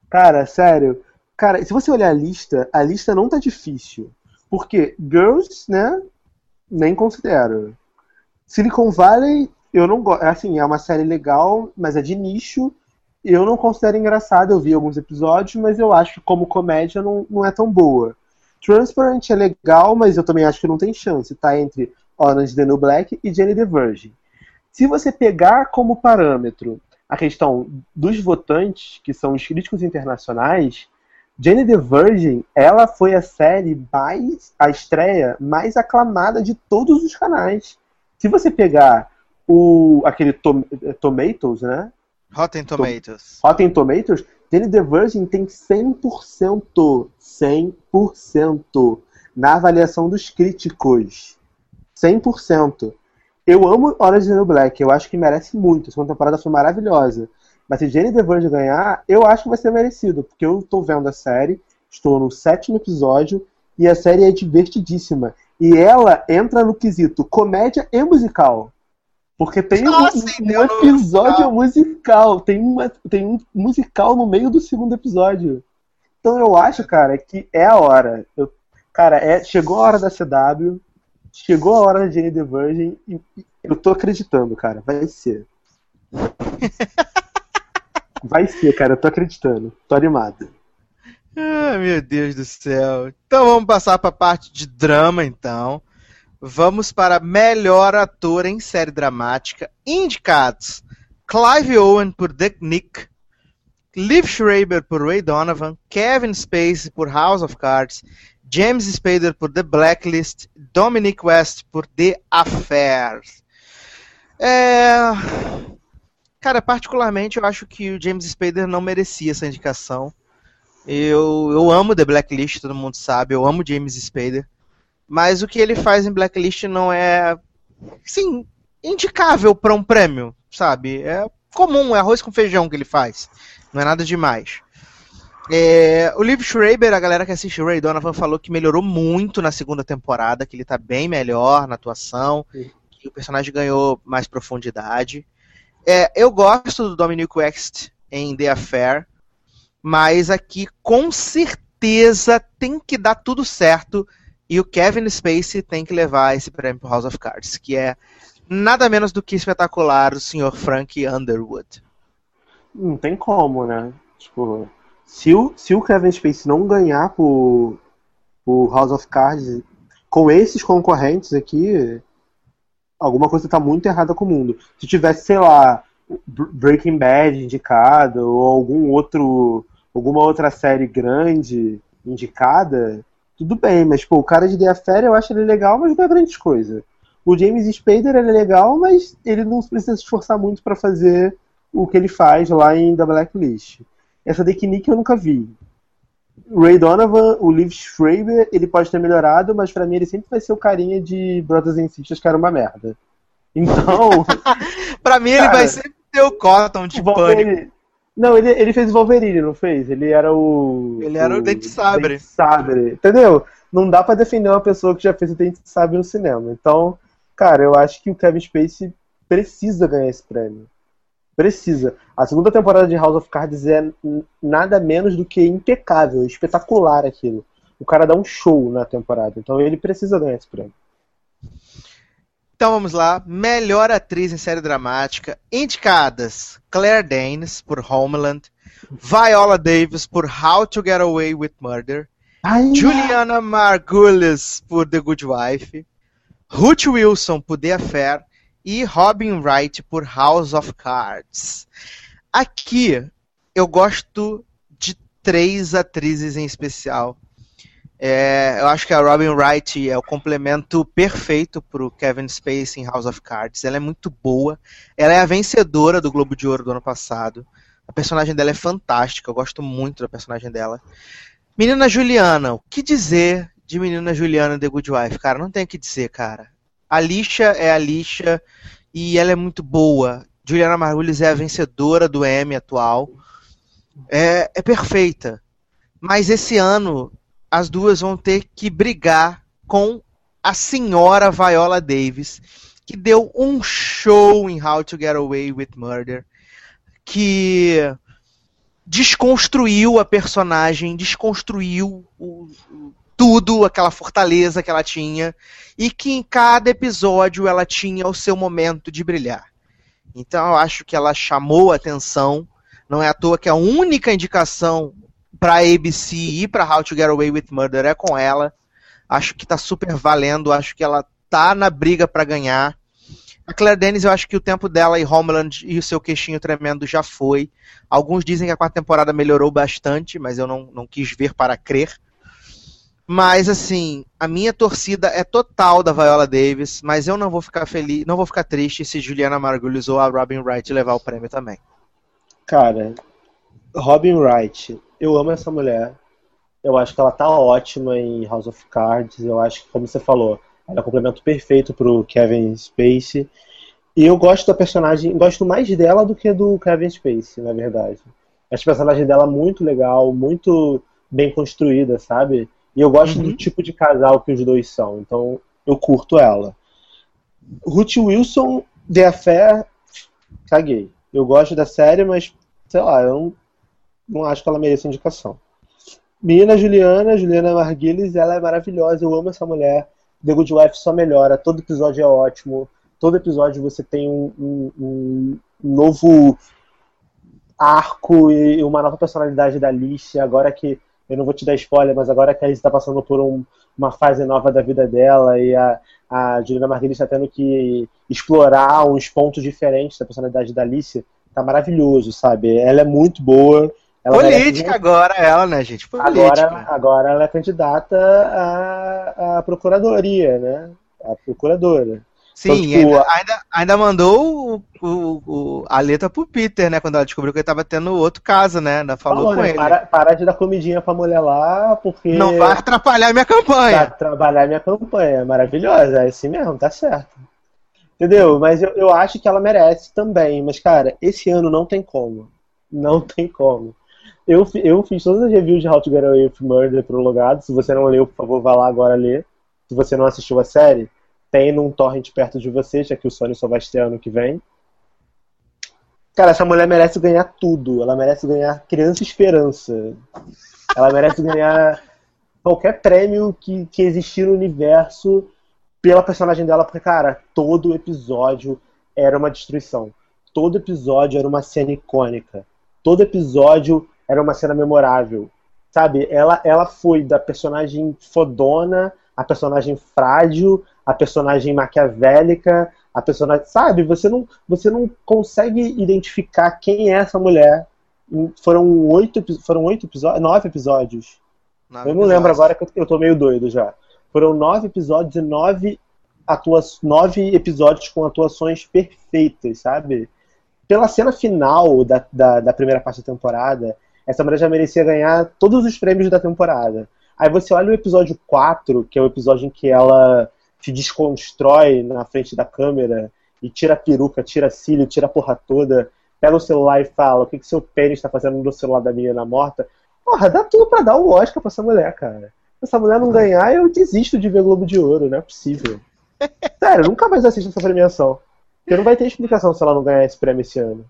Cara, sério. Cara, se você olhar a lista, a lista não tá difícil. Porque Girls, né? Nem considero. Silicon Valley, eu não gosto. Assim, é uma série legal, mas é de nicho. Eu não considero engraçado. Eu vi alguns episódios, mas eu acho que como comédia não, não é tão boa. Transparent é legal, mas eu também acho que não tem chance. Tá entre Orange the New Black e Jenny the Virgin. Se você pegar como parâmetro a questão dos votantes, que são os críticos internacionais, Jenny the Virgin, ela foi a série mais, a estreia mais aclamada de todos os canais. Se você pegar o aquele tom, Tomatoes, né? Rotten Tomatoes. Rotten Tomatoes, Jenny the Virgin tem 100%, 100% na avaliação dos críticos. 100%. Eu amo Orange is the Black, eu acho que merece muito. A segunda temporada foi maravilhosa. Mas se Jenny the Virgin ganhar, eu acho que vai ser merecido, porque eu tô vendo a série, estou no sétimo episódio e a série é divertidíssima. E ela entra no quesito comédia e musical. Porque tem um, Nossa, um entendeu? episódio musical, tem, uma, tem um musical no meio do segundo episódio. Então eu acho, cara, que é a hora. Eu, cara, é, chegou a hora da CW, chegou a hora da Jenny the Virgin e, eu tô acreditando, cara. Vai ser. Vai ser, cara, eu tô acreditando. Tô animado. Ah, meu Deus do céu. Então vamos passar para a parte de drama, então. Vamos para melhor ator em série dramática. Indicados: Clive Owen por The Nick, Liv Schreiber por Ray Donovan, Kevin Spacey por House of Cards, James Spader por The Blacklist, Dominic West por The Affair. É... Cara, particularmente eu acho que o James Spader não merecia essa indicação. Eu, eu amo The Blacklist, todo mundo sabe, eu amo James Spader. Mas o que ele faz em Blacklist não é, sim, indicável para um prêmio, sabe? É comum, é arroz com feijão que ele faz. Não é nada demais. É, o Liv Schreiber, a galera que assiste Ray Donovan falou que melhorou muito na segunda temporada, que ele tá bem melhor na atuação, Sim. que o personagem ganhou mais profundidade. É, eu gosto do Dominic West em The Affair, mas aqui com certeza tem que dar tudo certo e o Kevin Spacey tem que levar esse prêmio pro House of Cards, que é nada menos do que espetacular o Sr. Frank Underwood. Não tem como, né? Tipo, se o, se o Kevin Spacey não ganhar por, por House of Cards, com esses concorrentes aqui, alguma coisa tá muito errada com o mundo. Se tivesse, sei lá, Breaking Bad indicado, ou algum outro. alguma outra série grande indicada, tudo bem, mas pô, o cara de The Affair eu acho ele legal, mas não é grande coisa. O James Spader ele é legal, mas ele não precisa se esforçar muito para fazer o que ele faz lá em The Blacklist. Essa Dick Nick eu nunca vi. Ray Donovan, o Liv Schreiber, ele pode ter melhorado, mas para mim ele sempre vai ser o carinha de Brothers and Sisters que era uma merda. Então. pra mim ele vai sempre ter o Cotton de pânico. Não, ele, ele fez Wolverine, não fez? Ele era o. Ele era o, o Dente Sabre. Dente Sabre. Entendeu? Não dá para defender uma pessoa que já fez o Dente Sabre no cinema. Então, cara, eu acho que o Kevin Spacey precisa ganhar esse prêmio. Precisa. A segunda temporada de House of Cards é nada menos do que impecável, espetacular aquilo. O cara dá um show na temporada, então ele precisa ganhar esse prêmio. Então vamos lá. Melhor atriz em série dramática. Indicadas: Claire Danes por Homeland, Viola Davis por How to Get Away with Murder, Ai, Juliana Margulies por The Good Wife, Ruth Wilson por The Affair e Robin Wright por House of Cards. Aqui eu gosto de três atrizes em especial. É, eu acho que a Robin Wright é o complemento perfeito para o Kevin Spacey em House of Cards. Ela é muito boa. Ela é a vencedora do Globo de Ouro do ano passado. A personagem dela é fantástica. Eu gosto muito da personagem dela. Menina Juliana, o que dizer de Menina Juliana The Good Wife? Cara, não tem o que dizer, cara. A lixa é a lixa e ela é muito boa. Juliana Margulies é a vencedora do Emmy atual. É, é perfeita. Mas esse ano as duas vão ter que brigar com a senhora Viola Davis, que deu um show em How to Get Away with Murder, que desconstruiu a personagem, desconstruiu o, tudo, aquela fortaleza que ela tinha, e que em cada episódio ela tinha o seu momento de brilhar. Então eu acho que ela chamou a atenção, não é à toa que a única indicação pra ABC e pra How to Get Away with Murder é com ela. Acho que tá super valendo, acho que ela tá na briga para ganhar. A Claire Denis, eu acho que o tempo dela e Homeland e o seu queixinho tremendo já foi. Alguns dizem que a quarta temporada melhorou bastante, mas eu não, não quis ver para crer. Mas assim, a minha torcida é total da Viola Davis, mas eu não vou ficar feliz, não vou ficar triste se Juliana Margulies ou a Robin Wright levar o prêmio também. Cara, Robin Wright, eu amo essa mulher. Eu acho que ela tá ótima em House of Cards. Eu acho que, como você falou, ela é o complemento perfeito pro Kevin Spacey. E eu gosto da personagem, gosto mais dela do que do Kevin Spacey, na verdade. Acho a personagem dela muito legal, muito bem construída, sabe? E eu gosto uhum. do tipo de casal que os dois são. Então, eu curto ela. Ruth Wilson, The Affair, caguei. Eu gosto da série, mas, sei lá, eu não não acho que ela mereça indicação. Menina Juliana, Juliana Marguilis, ela é maravilhosa, eu amo essa mulher. The Good Wife só melhora, todo episódio é ótimo, todo episódio você tem um, um, um novo arco e uma nova personalidade da Alicia, agora que, eu não vou te dar spoiler, mas agora que a Alice está passando por um, uma fase nova da vida dela e a, a Juliana Marguilis está tendo que explorar uns pontos diferentes da personalidade da Alicia, tá maravilhoso, sabe? Ela é muito boa, ela Política agora, ela, né, gente? Política. Agora, agora ela é candidata à, à procuradoria, né? A procuradora. Sim, então, tipo, ainda, ainda, ainda, mandou o, o, o, a letra pro Peter, né? Quando ela descobriu que ele tava tendo outro caso, né? Ainda falou, falou com né, ele. Para, para de dar comidinha pra mulher lá, porque. Não vai atrapalhar minha campanha. Vai atrapalhar minha campanha. Maravilhosa, é assim mesmo, tá certo. Entendeu? Mas eu, eu acho que ela merece também. Mas, cara, esse ano não tem como. Não tem como. Eu, eu fiz todas as reviews de How to Get Away with Murder pro logado. Se você não leu, por favor, vá lá agora ler. Se você não assistiu a série, tem num torrent perto de você, já que o Sony só vai estrear ano que vem. Cara, essa mulher merece ganhar tudo. Ela merece ganhar Criança Esperança. Ela merece ganhar qualquer prêmio que, que existir no universo pela personagem dela, porque, cara, todo episódio era uma destruição. Todo episódio era uma cena icônica. Todo episódio era uma cena memorável. Sabe? Ela, ela foi da personagem fodona a personagem frágil, a personagem maquiavélica, a personagem. Sabe? Você não, você não consegue identificar quem é essa mulher. Foram oito, foram oito episódios. Nove episódios. Nove eu não episódios. lembro agora que eu tô meio doido já. Foram nove episódios e nove, atua nove episódios com atuações perfeitas, sabe? Pela cena final da, da, da primeira parte da temporada, essa mulher já merecia ganhar todos os prêmios da temporada. Aí você olha o episódio 4, que é o episódio em que ela se desconstrói na frente da câmera e tira a peruca, tira cílio, tira a porra toda, pega o celular e fala o que, que seu pênis está fazendo no celular da menina morta. Porra, dá tudo pra dar o Oscar pra essa mulher, cara. Se essa mulher não ganhar, eu desisto de ver Globo de Ouro, não é possível. Sério, nunca mais assisto essa premiação. Porque não vai ter explicação se ela não ganhar esse prêmio esse ano.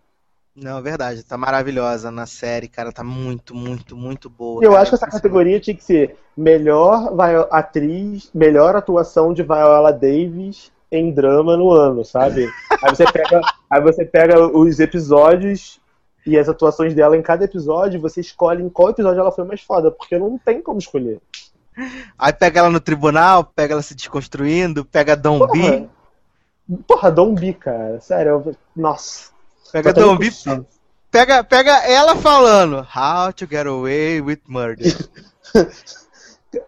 Não, é verdade. Tá maravilhosa na série, cara. Tá muito, muito, muito boa. Eu cara. acho que essa categoria tinha que ser melhor atriz, melhor atuação de Viola Davis em drama no ano, sabe? aí você pega, aí você pega os episódios e as atuações dela em cada episódio, você escolhe em qual episódio ela foi mais foda, porque não tem como escolher. Aí pega ela no tribunal, pega ela se desconstruindo, pega Dom Porra. B. Porra, Dom B, cara. Sério, eu... nossa. Pega Dom B. Pega, pega ela falando How to get away with murder.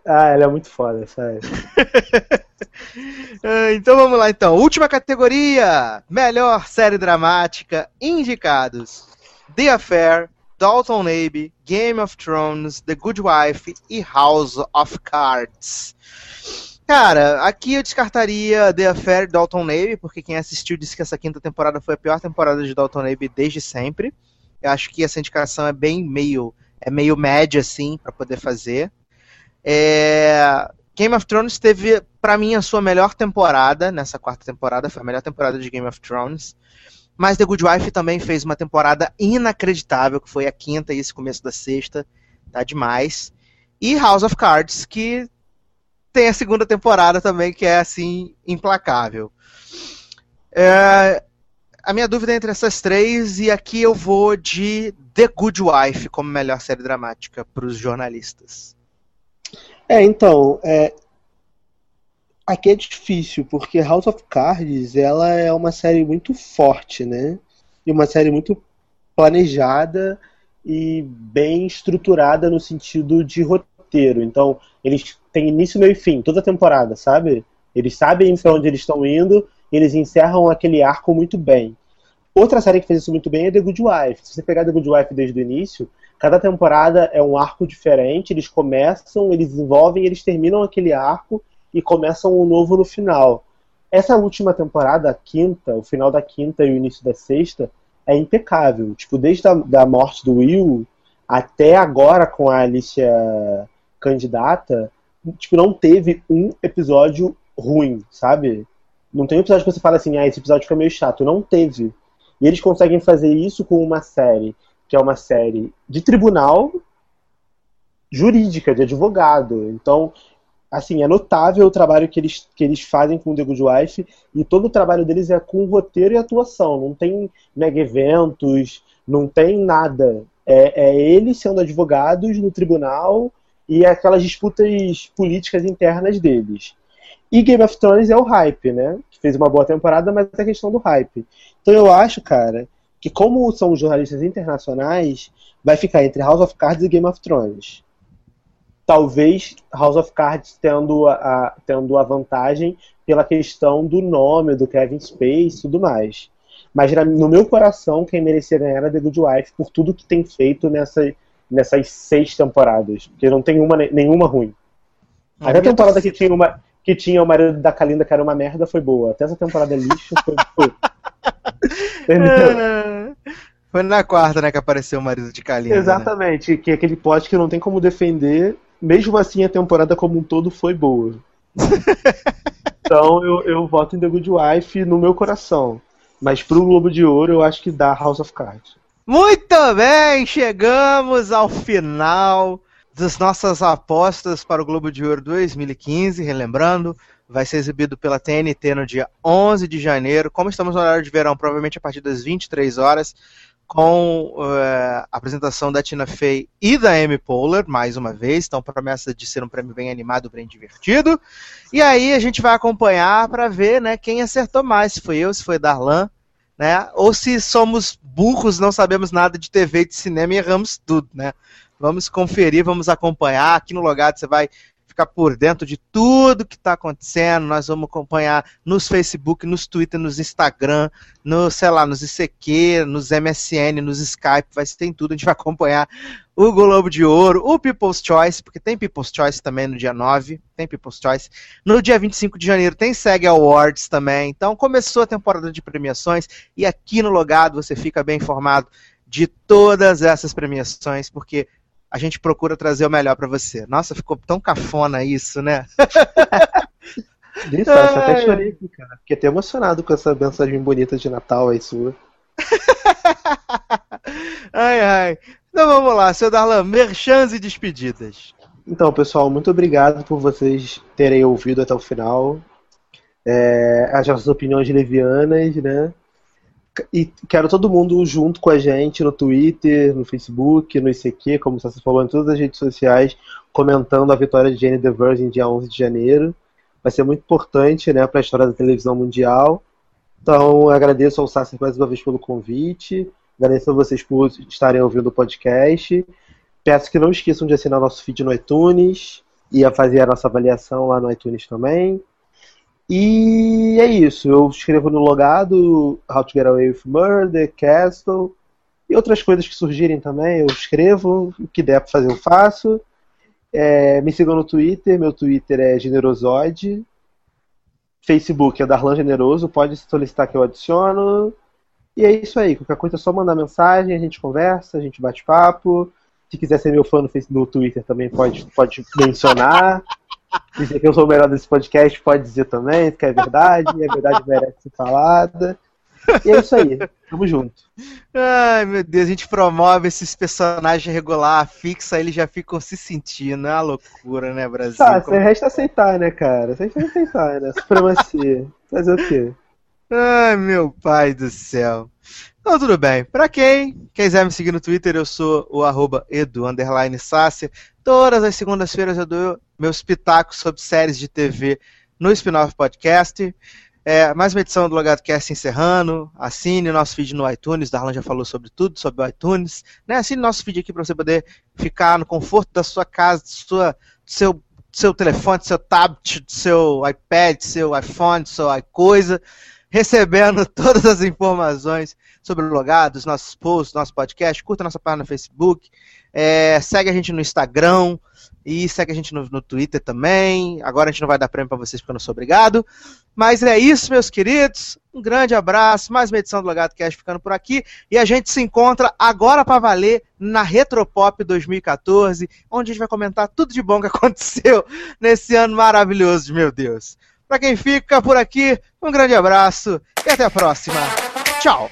ah, ela é muito foda, sério. Ah, então vamos lá então. Última categoria: Melhor série dramática. Indicados: The Affair, Dalton Abbey, Game of Thrones, The Good Wife e House of Cards. Cara, aqui eu descartaria The Affair e Dalton Abbey, porque quem assistiu disse que essa quinta temporada foi a pior temporada de Dalton Abbey desde sempre. Eu acho que essa indicação é bem meio é meio média assim para poder fazer. É... Game of Thrones teve para mim a sua melhor temporada nessa quarta temporada, foi a melhor temporada de Game of Thrones. Mas The Good Wife também fez uma temporada inacreditável, que foi a quinta e esse começo da sexta, tá demais. E House of Cards, que tem a segunda temporada também, que é assim, implacável. É, a minha dúvida é entre essas três, e aqui eu vou de The Good Wife como melhor série dramática para os jornalistas. É, então, é, aqui é difícil, porque House of Cards ela é uma série muito forte, né? E uma série muito planejada e bem estruturada no sentido de roteiro. Então, eles tem início, meio e fim, toda a temporada, sabe? Eles sabem para onde eles estão indo eles encerram aquele arco muito bem. Outra série que fez isso muito bem é The Good Wife. Se você pegar The Good Wife desde o início, cada temporada é um arco diferente, eles começam, eles desenvolvem, eles terminam aquele arco e começam um novo no final. Essa última temporada, a quinta, o final da quinta e o início da sexta, é impecável. Tipo, desde a da morte do Will até agora com a Alicia candidata, tipo, não teve um episódio ruim, sabe? Não tem um episódio que você fala assim, ah, esse episódio foi meio chato. Não teve. E eles conseguem fazer isso com uma série, que é uma série de tribunal jurídica, de advogado. Então, assim, é notável o trabalho que eles, que eles fazem com o The Good Wife, e todo o trabalho deles é com roteiro e atuação. Não tem mega eventos, não tem nada. É, é eles sendo advogados no tribunal e aquelas disputas políticas internas deles. E Game of Thrones é o hype, né? Que fez uma boa temporada, mas é a questão do hype. Então eu acho, cara, que como são jornalistas internacionais, vai ficar entre House of Cards e Game of Thrones. Talvez House of Cards tendo a, a tendo a vantagem pela questão do nome, do Kevin Space e tudo mais. Mas no meu coração, quem merecia ganhar era The Good Wife por tudo que tem feito nessa, nessas seis temporadas, porque não tem uma, nenhuma ruim. Até a temporada que tinha, uma, que tinha o marido da Kalinda, que era uma merda, foi boa. Até essa temporada lixo foi. É. foi na quarta, né, que apareceu o marido de Kalinda. Né? Exatamente, né? que é aquele plot que não tem como defender. Mesmo assim, a temporada como um todo foi boa. então eu, eu voto em The Good Wife no meu coração. Mas pro Globo de Ouro eu acho que dá House of Cards. Muito bem, chegamos ao final das nossas apostas para o Globo de Ouro 2015. Relembrando, vai ser exibido pela TNT no dia 11 de janeiro. Como estamos no horário de verão, provavelmente a partir das 23 horas, com eh, a apresentação da Tina Fey e da Amy Poehler, mais uma vez. Então, promessa de ser um prêmio bem animado, bem divertido. E aí a gente vai acompanhar para ver né, quem acertou mais, se foi eu, se foi Darlan, né? Ou se somos burros, não sabemos nada de TV e de cinema e erramos tudo, né? Vamos conferir, vamos acompanhar. Aqui no Logado você vai ficar por dentro de tudo que está acontecendo. Nós vamos acompanhar nos Facebook, nos Twitter, nos Instagram, no, sei lá, nos ICQ, nos MSN, nos Skype, vai ter tudo. A gente vai acompanhar o Globo de Ouro, o People's Choice, porque tem People's Choice também no dia 9, tem People's Choice. No dia 25 de janeiro tem SEG Awards também. Então começou a temporada de premiações e aqui no Logado você fica bem informado de todas essas premiações, porque a gente procura trazer o melhor para você. Nossa, ficou tão cafona isso, né? Isso, eu até chorei aqui, cara. Fiquei até emocionado com essa mensagem bonita de Natal aí sua. ai, ai. Então vamos lá, seu Darlan, merchans e despedidas. Então, pessoal, muito obrigado por vocês terem ouvido até o final. É, as nossas opiniões levianas, né? E quero todo mundo junto com a gente no Twitter, no Facebook, no ICQ, como você falou, em todas as redes sociais, comentando a vitória de Jane the Virgin dia 11 de janeiro. Vai ser muito importante né, para a história da televisão mundial. Então, agradeço ao Sasser mais uma vez pelo convite. Agradeço a vocês por estarem ouvindo o podcast. Peço que não esqueçam de assinar nosso feed no iTunes e a fazer a nossa avaliação lá no iTunes também. E é isso. Eu escrevo no logado How to Get Away with Murder, Castle e outras coisas que surgirem também. Eu escrevo, o que der para fazer eu faço. É, me sigam no Twitter, meu Twitter é Generosode. Facebook é Darlan Generoso, pode solicitar que eu adiciono. E é isso aí, qualquer coisa é só mandar mensagem, a gente conversa, a gente bate papo. Se quiser ser meu fã no, Facebook, no Twitter também pode, pode mencionar. Dizer que eu sou o melhor desse podcast, pode dizer também, que é verdade, e a verdade merece ser falada. E é isso aí, tamo junto. Ai, meu Deus, a gente promove esses personagens regular, fixa, eles já ficam se sentindo. É uma loucura, né, Brasil? Tá, você resta aceitar, né, cara? Você resta aceitar, né? Supremacia. Fazer o quê? Ai, meu pai do céu. Então, tudo bem. Pra quem quiser me seguir no Twitter, eu sou o arroba edu, Sasser. Todas as segundas-feiras eu dou meus pitacos sobre séries de TV no Spinoff Podcast. É, mais uma edição do Logado Cast encerrando. Assine nosso feed no iTunes. Darlan já falou sobre tudo, sobre o iTunes. Né? Assine nosso feed aqui para você poder ficar no conforto da sua casa, do, sua, seu, seu telefone, do seu tablet, do seu iPad, do seu iPhone, do seu iCoisa, recebendo todas as informações sobre o Logado, os nossos posts, nosso podcast. Curta nossa página no Facebook. É, segue a gente no Instagram. E segue a gente no, no Twitter também. Agora a gente não vai dar prêmio para vocês porque eu não sou obrigado. Mas é isso, meus queridos. Um grande abraço. Mais uma edição do Logado Cast ficando por aqui. E a gente se encontra agora para valer na Retropop 2014, onde a gente vai comentar tudo de bom que aconteceu nesse ano maravilhoso, meu Deus. Para quem fica por aqui, um grande abraço e até a próxima. Tchau.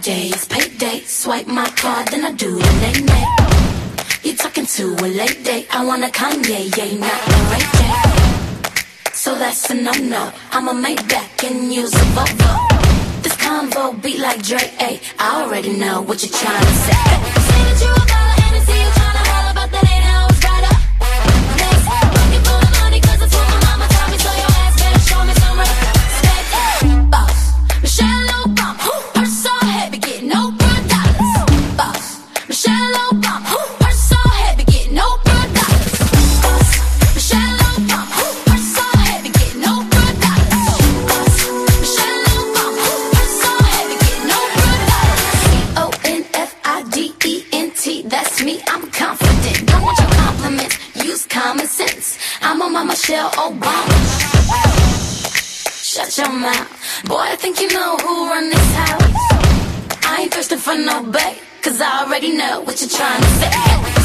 Day is payday. Swipe my card, then I do the nay nay. You talking to a late date? I want a Kanye, yeah, not a Ray J. So that's a no no. I'ma make back and use a Volvo. Convo beat like Drake, ayy. I already know what you're trying to say. Cause I already know what you're trying to say.